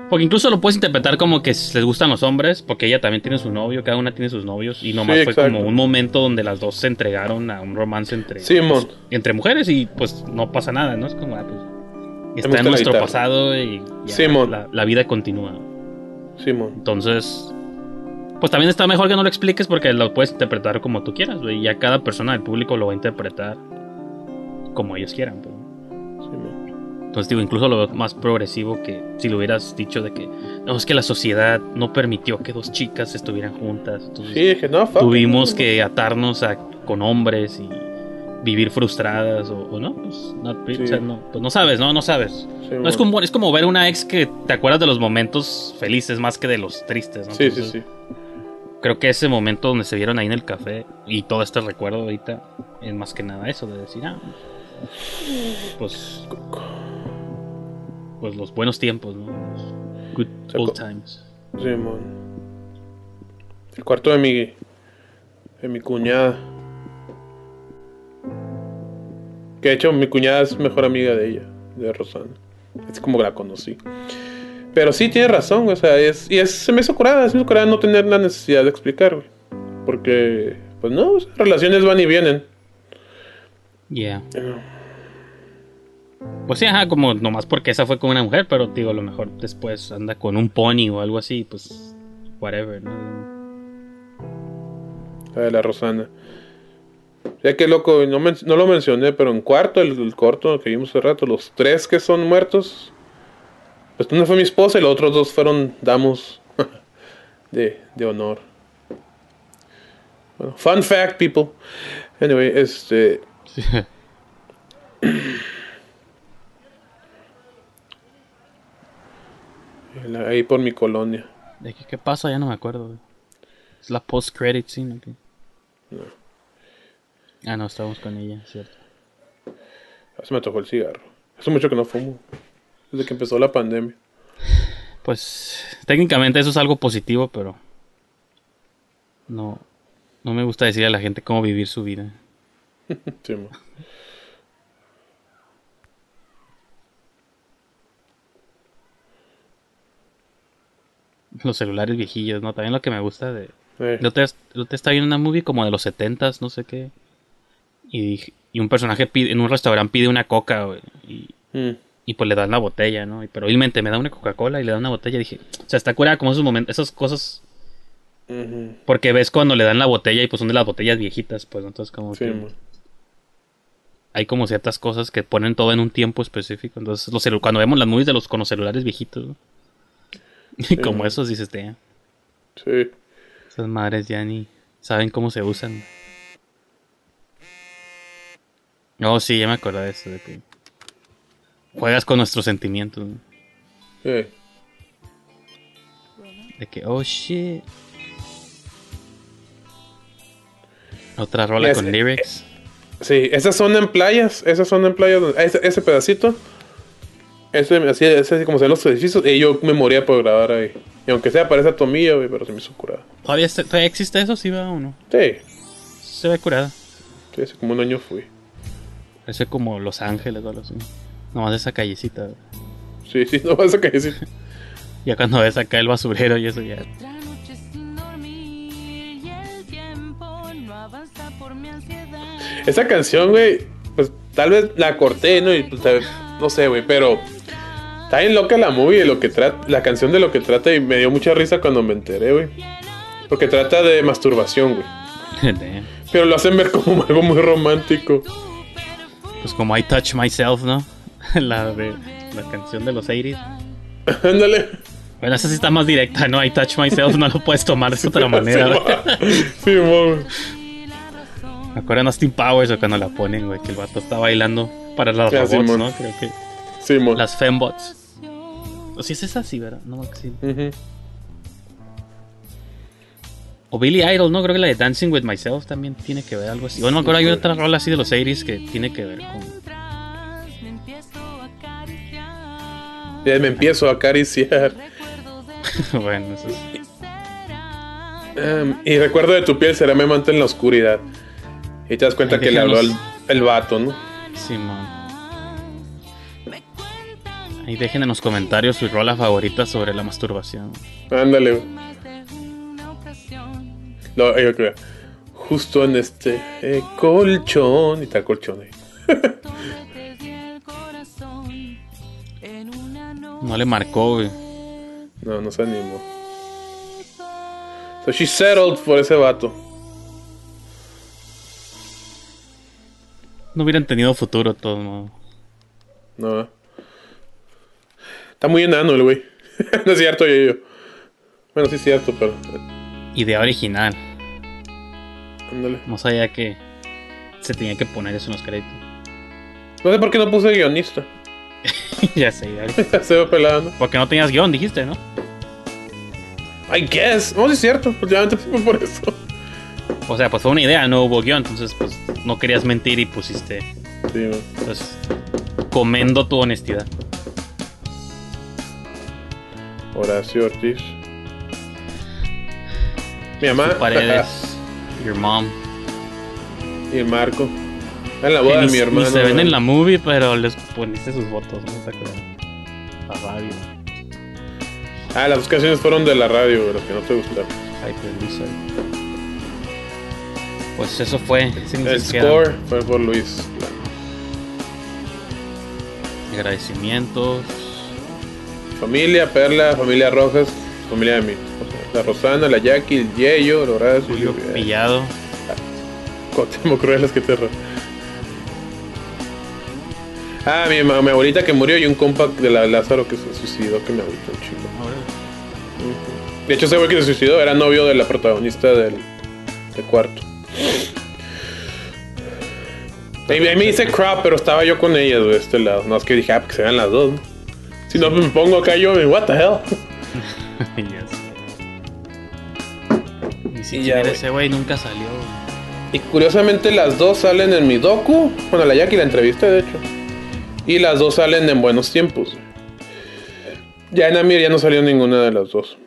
Porque incluso lo puedes interpretar como que les gustan los hombres, porque ella también tiene su novio, cada una tiene sus novios, y nomás Sí, fue como un momento donde las dos se entregaron a un romance entre, pues, entre mujeres y pues no pasa nada, ¿no? Es como, ah, pues, está en nuestro pasado y ya. La, la vida continúa. Simón. Entonces, pues también está mejor que no lo expliques porque lo puedes interpretar como tú quieras. Y ya cada persona del público lo va a interpretar como ellos quieran, pues. Entonces digo, incluso lo más progresivo que si lo hubieras dicho de que no, es que la sociedad no permitió que dos chicas estuvieran juntas. Entonces, Sí, dije, no, fuck. tuvimos que atarnos a- con hombres y vivir frustradas o, o no, pues, not- Sí. o sea, no, pues no sabes, no, no sabes. Sí, no es como, es como ver una ex que te acuerdas de los momentos felices más que de los tristes, ¿no? Sí, sí, sí. Creo que ese momento donde se vieron ahí en el café y todo este recuerdo ahorita es más que nada eso, de decir, ah, pues, pues los buenos tiempos, ¿no? Los Good old times. Simón. El cuarto de mi. de mi cuñada. Que de hecho mi cuñada es mejor amiga de ella, de Rosana. Es como la conocí. Pero sí tiene razón, o sea, es, y es, se me hizo curada, se me hizo curada no tener la necesidad de explicar, güey. Porque, pues no, o sea, relaciones van y vienen. Yeah. Pues sí, ajá, como nomás porque esa fue con una mujer, pero digo, a lo mejor después anda con un pony o algo así, pues, whatever, ¿no? La de la Rosana. Ya que loco, no, men- no lo mencioné, pero en cuarto, el, el corto que vimos hace rato, los tres que son muertos, pues uno fue mi esposa y los otros dos fueron damos [laughs] de, de honor. Bueno, fun fact, people. Anyway, este. [laughs] Ahí por mi colonia. ¿De qué, qué pasa? Ya no me acuerdo, güey. Es la post-credit scene, ¿o qué? Ah, no, estábamos con ella, cierto. Se me tocó el cigarro. Hace mucho que no fumo. Desde que empezó la pandemia. Pues técnicamente eso es algo positivo, pero no, no me gusta decirle a la gente cómo vivir su vida. [laughs] Sí, Los celulares viejillos, ¿no? También lo que me gusta de... Eh. Yo te, yo te estaba viendo una movie como de los setentas, no sé qué. Y, dije- y un personaje pide, en un restaurante pide una coca, güey. Y, Mm. y pues le dan la botella, ¿no? Y, pero obviamente me da una Coca-Cola y le da una botella. dije, o sea, está curada como esos momentos, esas cosas. Porque ves cuando le dan la botella y pues son de las botellas viejitas, pues, ¿no? entonces como Sí, que hay como ciertas cosas que ponen todo en un tiempo específico. Entonces, los cuando vemos las movies de los con los celulares viejitos, ¿no? [laughs] Y como mo. esos dices, "Damn, Sí. esas madres ya ni saben cómo se usan. Oh, sí, ya me acordé de eso, de que juegas con nuestros sentimientos, ¿no? Eh. De que, oh shit. Otra rola con lyrics. Sí, esas son en playas. Esas son en playas. Ese, ese pedacito. Ese, así, ese así como se ven los edificios. Y yo me moría por grabar ahí. Y aunque sea, parece a Tomilla, güey, pero se me hizo curada. ¿Todavía, todavía existe eso? ¿Sí va o no? Sí. Se ve curada. Sí, hace como un año fui. Parece como Los Ángeles o algo así. Nomás esa callecita. güey. Sí, sí, no vas a caer. Sí. Ya cuando ves acá el basurero y eso ya. Esa canción, güey, pues tal vez la corté, ¿no? Y pues, tal vez- no sé, güey, pero está bien loca la movie lo que trata, la canción de lo que trata y me dio mucha risa cuando me enteré, güey. Porque trata de masturbación, güey. [laughs] Pero lo hacen ver como [laughs] algo muy romántico. Pues como I Touch Myself, ¿no? [laughs] la de la canción de los 80s. Ándale. Bueno, esa sí está más directa, ¿no? I Touch Myself no lo puedes tomar de otra manera. Sí, güey. Sí, mo. Me acuerdo en Austin Powers o cuando la ponen, güey, que el vato está bailando para las Ah, robots, Simón. ¿no? Creo que. Sí. Las fembots. O si es esa sí, ¿verdad? No, sí. Ujú. O Billy Idol, ¿no? Creo que la de Dancing with Myself también tiene que ver algo así. O no me acuerdo, hay otra rola así de los 80s que tiene que ver con. Ya me empiezo a acariciar. [laughs] bueno, eso es. Em, y recuerdo de tu piel será me mantén en la oscuridad. Y te das cuenta que le habló al déjanos- el vato, ¿no? Simón. Ahí dejen en los comentarios su rola favorita sobre la masturbación. Ándale. No, yo creo. Justo en este eh, colchón. Y está colchón ahí. No le marcó, güey. No, no se animó. So she settled por ese vato. No hubieran tenido futuro, de todos modos. No. Está muy enano el güey. [laughs] no es cierto, yo, yo. Bueno, sí es cierto, pero. Idea original. Ándale. No sabía que se tenía que poner eso en los créditos. No sé por qué no puse guionista. [laughs] ya sé, ya. [laughs] se va pelando. Porque no tenías guion, dijiste, ¿no? I guess. No, sí es cierto. Últimamente fue por eso. O sea, pues fue una idea, no hubo guion, entonces pues no querías mentir y pusiste. Sí, güey. Pues comendo tu honestidad. Horacio Ortiz. Mi mamá. Paredes. [laughs] Your mom. y el Marco. En la boda de mi hermano. se ven en la movie, pero les poniste sus votos, ¿no acuerdan? La radio. Ah, las dos canciones fueron de la radio, las que no te gustaron. Hyper Lizard. Pues eso fue. El score fue por Luis. Agradecimientos. Familia, Perla, familia Rojas, familia de mí. La Rosana, la Jackie, el Yeyo, el Horacio, Julio el Pillado. Cuauhtémoc Crueles que te Ah, mi, mi abuelita que murió y un compa de la Lázaro que se suicidó que me agüitó un chingo. Ujú. De hecho, ese güey que se suicidó era novio de la protagonista del, del cuarto. Y a mí me dice crap, pero estaba yo con ellas de este lado. No es que dije, ah, que se vean las dos. Si no, me pongo acá yo, what the hell. [laughs] Yes. Ni Y ya, güey. ese güey nunca salió. Y curiosamente las dos salen en mi docu. Bueno, la Jackie la entrevisté, de hecho. Y las dos salen en buenos tiempos. Ya en Amir ya no salió ninguna de las dos.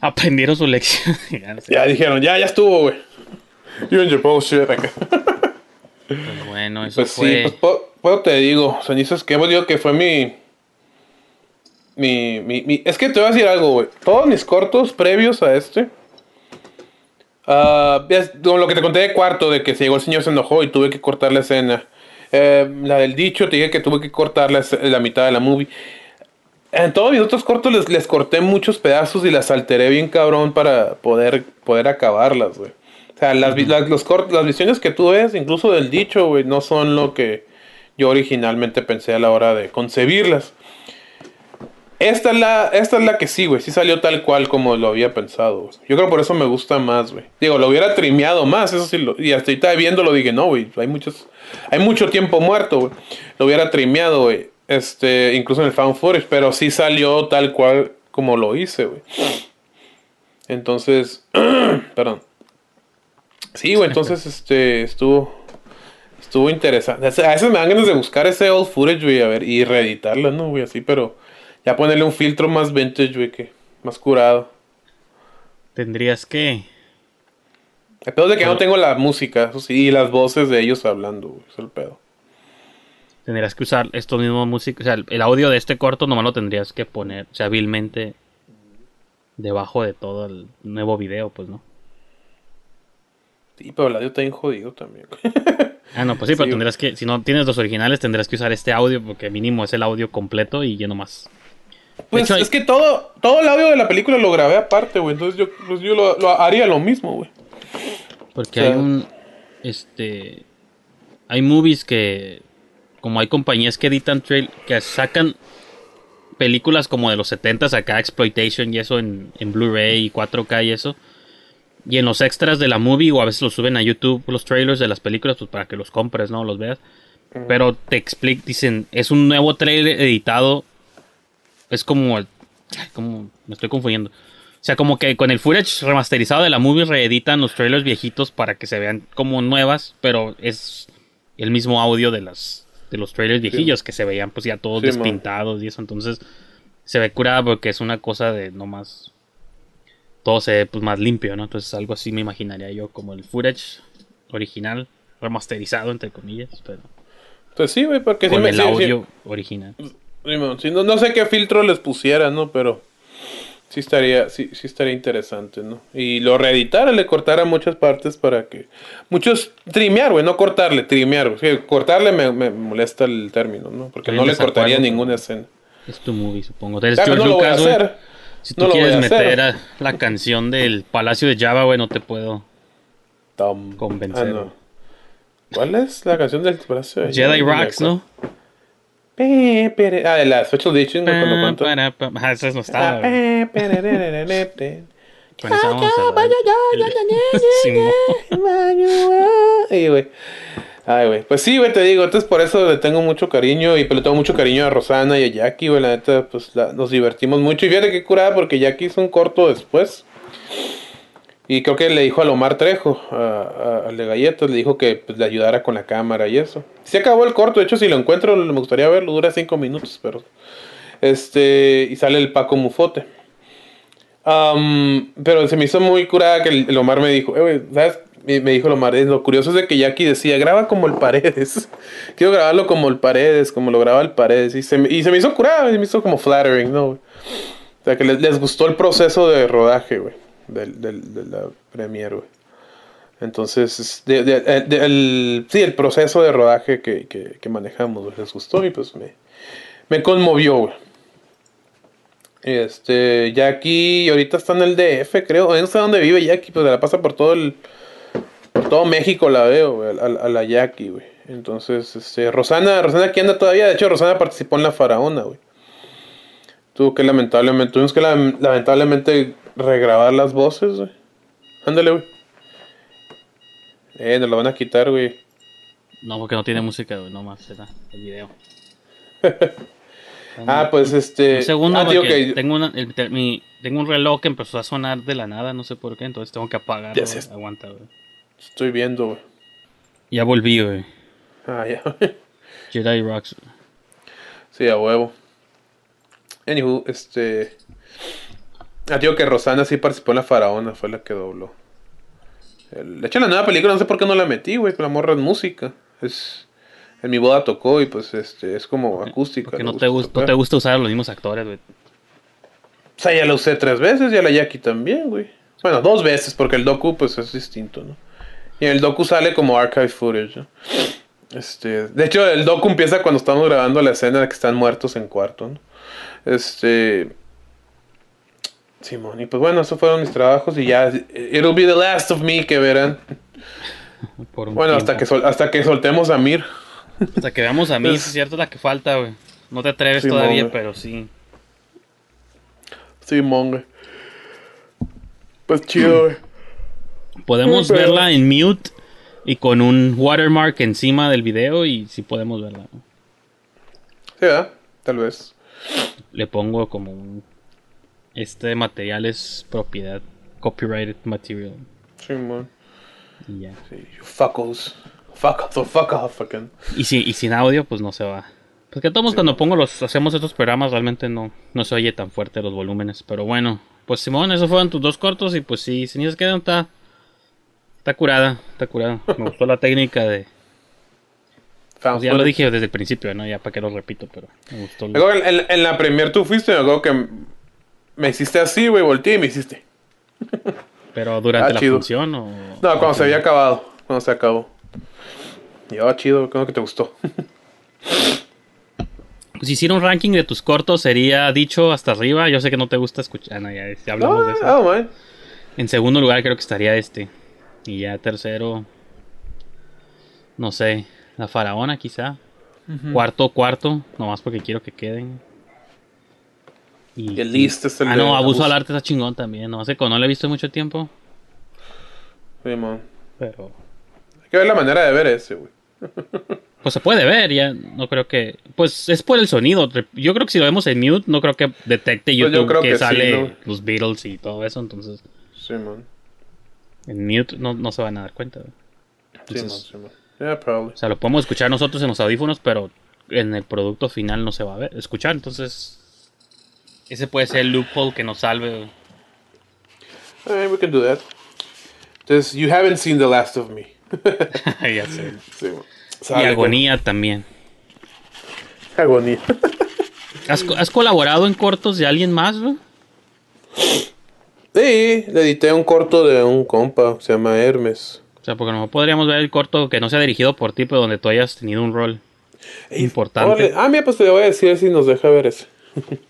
Aprendieron su lección. [laughs] Ya no sé. Ya dijeron, ya, ya estuvo, güey. You and your bullshit acá. Pues bueno, eso Pues sí, fue. pues po- puedo te digo, cenizas que pues, digo que fue mi, mi, mi, mi- Es que te voy a decir algo, güey. Todos mis cortos previos a este. es como lo que te conté de cuarto, de que se llegó el señor se enojó y tuve que cortar la escena. Eh, la del dicho, te dije que tuve que cortar la, la mitad de la movie. En todos mis otros cortos les, les corté muchos pedazos y las alteré bien cabrón para poder, poder acabarlas, güey. O sea, las, vi- las- los cort- las visiones que tú ves, incluso del dicho, güey, no son lo que yo originalmente pensé a la hora de concebirlas. Esta es la, esta es la que sí, güey, sí salió tal cual como lo había pensado. Yo creo por eso me gusta más, güey. Digo, lo hubiera trimeado más, eso sí, lo- y hasta ahorita viéndolo dije, no, güey, hay muchos, hay mucho tiempo muerto, güey. Lo hubiera trimeado, güey. Este, incluso en el fan footage, pero sí salió tal cual como lo hice, güey. Entonces, [clears throat] perdón. Sí, güey, entonces este estuvo estuvo interesante. A veces me dan ganas de buscar ese old footage, güey, a ver, y reeditarlo, ¿no, güey? Así, pero ya ponerle un filtro más vintage, güey, que más curado. Tendrías que. El pedo es de que no tengo la música, eso sí, y las voces de ellos hablando, güey, es el pedo. Tendrías que usar estos mismos músicos. O sea, el- audio de este corto nomás lo tendrías que poner, o sea, hábilmente debajo de todo el nuevo video, pues, ¿no? Sí, pero el audio está bien jodido también. [laughs] Ah, no, pues sí, pero Sí. tendrás que, si no tienes los originales, tendrás que usar este audio porque mínimo es el audio completo y ya nomás. Pues hecho, es que todo, todo el audio de la película lo grabé aparte, güey. Entonces yo, pues yo lo, lo haría lo mismo, güey. Porque O sea- hay un. Este. Hay movies que. Como hay compañías que editan trail. Que sacan películas como de los 70s acá, Exploitation y eso en, en Blu-ray y 4K y eso. Y en los extras de la movie, o a veces los suben a YouTube, los trailers de las películas, pues para que los compres, ¿no? Los veas. Pero te explican, dicen, es un nuevo trailer editado. Es como. como me estoy confundiendo. O sea, como que con el footage remasterizado de la movie reeditan los trailers viejitos para que se vean como nuevas, pero es el mismo audio de las de los trailers viejillos que se veían pues ya todos Sí, man. despintados y eso, entonces se ve curada porque es una cosa de no más todo se ve pues más limpio, ¿no? Entonces algo así me imaginaría yo como el footage original remasterizado entre comillas, pero Pues sí, güey, porque sí con me el sí, sí. audio original. Sí, no, no sé qué filtro les pusiera, ¿no? Pero sí estaría, sí, sí estaría interesante, ¿no? Y lo reeditara, le cortara muchas partes para que... Muchos... Trimear, güey, no cortarle, trimear. güey. Sí, cortarle me, me molesta el término, ¿no? Porque no le cortaría ninguna escena. Es tu movie, supongo. Eres Claro, George no lo voy a Lucas, güey. hacer. Si tú No quieres meter a la canción del Palacio de Java, güey, no te puedo Tom. convencer. Ah, no. ¿Cuál es la canción del brazo? Jedi Rocks, ¿no? Ah, de la Special Edition, cuando esa no Ah, estaba. Con esa vamos a. Ay, güey. Pues sí, güey, te digo. Entonces por eso le tengo mucho cariño. Y pues le tengo mucho cariño a Rosana y a Jackie, güey. La neta, pues nos divertimos mucho. Y fíjate qué curada porque Jackie hizo un corto después. Y creo que le dijo a Omar Trejo, al de galletas, le dijo que pues, le ayudara con la cámara y eso. Se acabó el corto, de hecho si lo encuentro me gustaría verlo, dura cinco minutos, pero... Este, y sale el Paco Mufote. Am, pero se me hizo muy curada que el, Omar me dijo, "Eh, ¿sabes? Me, me dijo el Omar, "es lo curioso es de que Jackie decía, graba como el Paredes. [laughs] Quiero grabarlo como el Paredes, como lo graba el Paredes. Y se, me- y hizo curada, se me hizo como flattering, ¿no? O sea, que les, gustó el proceso de rodaje, güey, del, del- de la premiere, güey. Entonces, es de- eh, sí, el proceso de rodaje que, que, manejamos, güey, les gustó y pues me, me conmovió, güey. Este, Jackie ahorita está en el DF, creo. No sé dónde vive Jackie, pues se la pasa por todo el. Por todo México la veo, güey, a, a la Jackie, güey. Entonces, este, Rosana, Rosana aquí anda todavía. De hecho, Rosana participó en La Faraona, güey. Tuvo que lamentablemente, tuvimos que lam- lamentablemente regrabar las voces, güey. Ándale, güey. Eh, nos lo van a quitar, güey. No, porque no tiene música, güey, nomás era el video. [laughs] Ah, pues este. Un segundo, ah, porque tengo, una, el- te- mi- tengo un reloj que empezó a sonar de la nada, no sé por qué, entonces tengo que apagarlo. Aguanta, güey. Estoy viendo, güey. Ya volví, güey. Ah, ya. [laughs] Jedi Rocks. Sí, a huevo. Anywho, este. Ah, digo que Rosana sí participó en la faraona, fue la que dobló. El- de hecho, la nueva película no sé por qué no la metí, güey, la morra es música. Es. En mi boda tocó y pues este es como acústica. Que le no te, gusta, no te gusta usar a los mismos actores, güey. O sea, ya la usé tres veces, ya la Jackie también, güey. Bueno, dos veces, porque el docu pues es distinto, ¿no? Y en el docu sale como archive footage, ¿no? Este, de hecho, el docu empieza cuando estamos grabando la escena de que están muertos en cuarto, ¿no? Este... Simón, y pues bueno, esos fueron mis trabajos y ya... It'll be the last of me que verán. [laughs] Por Bueno, hasta que, sol- hasta que soltemos a Mir. Hasta que veamos a mí, Es- es cierto, es la que falta, güey. No te atreves todavía, güey. pero sí. Simón, güey. Pues chido, güey. Podemos Sí, pero- verla en mute y con un watermark encima del video y sí podemos verla. ¿no? Sí, ¿verdad? Tal vez. Le pongo como un... Este material es propiedad, copyrighted material. Simón. Y ya. Sí, you fuckos. Fuck off, fuck off, fucking. Y, si, y sin audio, pues no se va. Pues que todos cuando pongo los, hacemos estos programas realmente no, no se oye tan fuerte los volúmenes. Pero bueno, pues Simón, esos fueron tus dos cortos y pues sí, si ni se quedan, está, está curada, está curada. Me gustó la técnica de... pues ya lo dije desde el principio, ¿no? Ya para que lo repito, pero me gustó. Que en, en la premier tú fuiste, me acuerdo que me hiciste así, güey, volteé y me hiciste. Pero durante Ah, la chido. función o... No, cuando se había acabado, cuando se acabó. Y ah, chido, creo que te gustó. Si hiciera un ranking de tus cortos, sería dicho hasta arriba. Yo sé que no te gusta escuchar. Ah, no, ya, ya hablamos de eso. En segundo lugar, creo que estaría este. Y ya tercero. No sé. La faraona, quizá. Ujú. Cuarto, cuarto. Nomás porque quiero que queden. Y, el List es el Ah, de no, abuso Abuso. al arte está chingón también. No sé, no lo he visto en mucho tiempo. Sí, man. Pero. Hay que ver la manera de ver ese, güey. [laughs] Pues se puede ver, ya. No creo que. Pues es por el sonido. Yo creo que si lo vemos en mute, no creo que detecte Pues yo YouTube creo que, que sí, sale ¿no? los Beatles y todo eso. Entonces, Sí, man. En mute no, no se van a dar cuenta. güey. Sí, man, Entonces, sí, man. Yeah, probably. O sea, lo podemos escuchar nosotros en los audífonos, pero en el producto final no se va a ver, escuchar. Entonces, ese puede ser el loophole que nos salve. güey. Alright, we can do that. Entonces, you haven't seen The Last of Me. [laughs] ya sé. Sí. Y agonía también. Agonía. ¿Has, has colaborado en cortos de alguien más, güey? Sí, le edité un corto de un compa, se llama Hermes. O sea, porque no podríamos ver el corto que no sea dirigido por ti, pero donde tú hayas tenido un rol importante. Ah, mira, pues te voy a decir si nos deja ver ese. [laughs]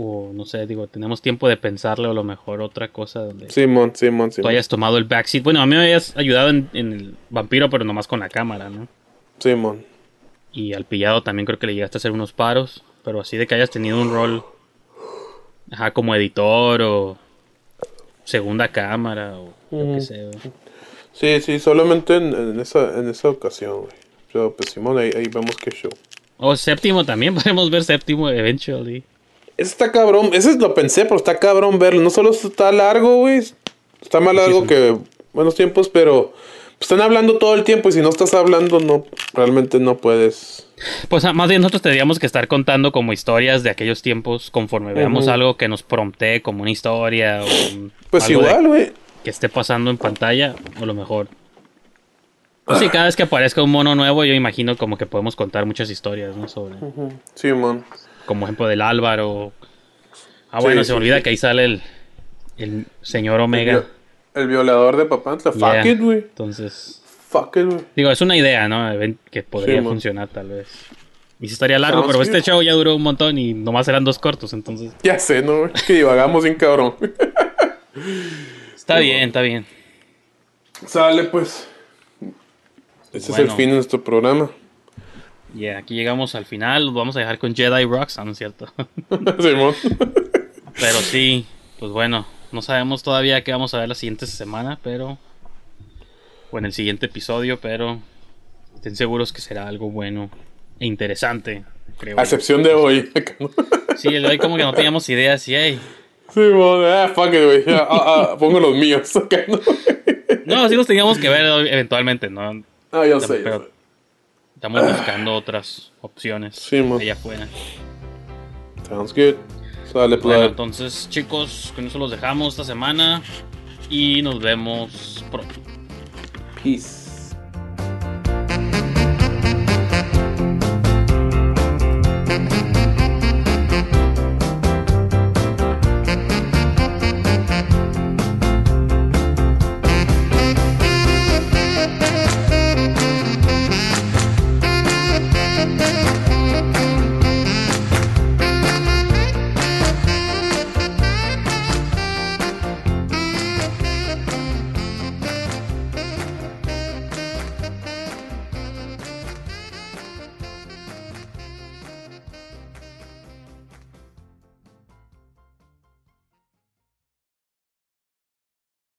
O no sé, digo, tenemos tiempo de pensarle o a lo mejor otra cosa donde Simón, Simón, tú Simón. hayas tomado el backseat. Bueno, a mí me hayas ayudado en, en el vampiro, pero nomás con la cámara, ¿no? Simón. Y al pillado también creo que le llegaste a hacer unos paros, pero así de que hayas tenido un rol, ajá, como editor o segunda cámara o lo que sea. güey. Sí, sí, solamente en, en esa, en esa ocasión, güey. Pero pues Simón, ahí, ahí vemos qué show. O séptimo también, [laughs] podemos ver séptimo eventually. Ese está cabrón, ese lo pensé, pero está cabrón verlo. No solo está largo, güey. Está más largo que buenos tiempos, pero están hablando todo el tiempo y si no estás hablando, no, realmente no puedes. Pues ah, más bien nosotros tendríamos que estar contando como historias de aquellos tiempos conforme veamos algo que nos promptee como una historia o un- Pues igual, güey. que esté pasando en pantalla o lo mejor. Pues sí, cada vez que aparezca un mono nuevo yo imagino como que podemos contar muchas historias, ¿no? Sobre, Simón. como ejemplo del Álvaro. Ah, Sí, bueno, sí, se me olvida sí. que ahí sale el, el señor Omega. El, el violador de Papantla. Fuck Yeah. it, güey. Entonces, Fuck it, güey. digo, es una idea, ¿no? Que podría Sí, funcionar tal vez. Y sí estaría largo, pero este show ya duró un montón y nomás eran dos cortos, entonces... Ya sé, ¿no? Que divagamos bien cabrón. Está bien, está bien. Sale, pues. Ese es el fin de nuestro programa. Y aquí llegamos al final, los vamos a dejar con Jedi Rocks, ¿no es cierto? [laughs] Simón. Pero sí, pues bueno, no sabemos todavía qué vamos a ver la siguiente semana, pero. O en el siguiente episodio, pero. Estén seguros que será algo bueno e interesante, creo. A excepción de hoy. Sí, el de hoy como que no teníamos ideas y hey. Simón, ah, fuck it, güey. Ah, ah, pongo los míos. ¿no? No, sí los teníamos que ver eventualmente, ¿no? Ah, yo sé, yo Pero sé. estamos buscando otras opciones Sí, mo. allá afuera. Sounds good. Sale, Bueno, pues. entonces, chicos, con eso los dejamos esta semana y nos vemos pronto. Peace.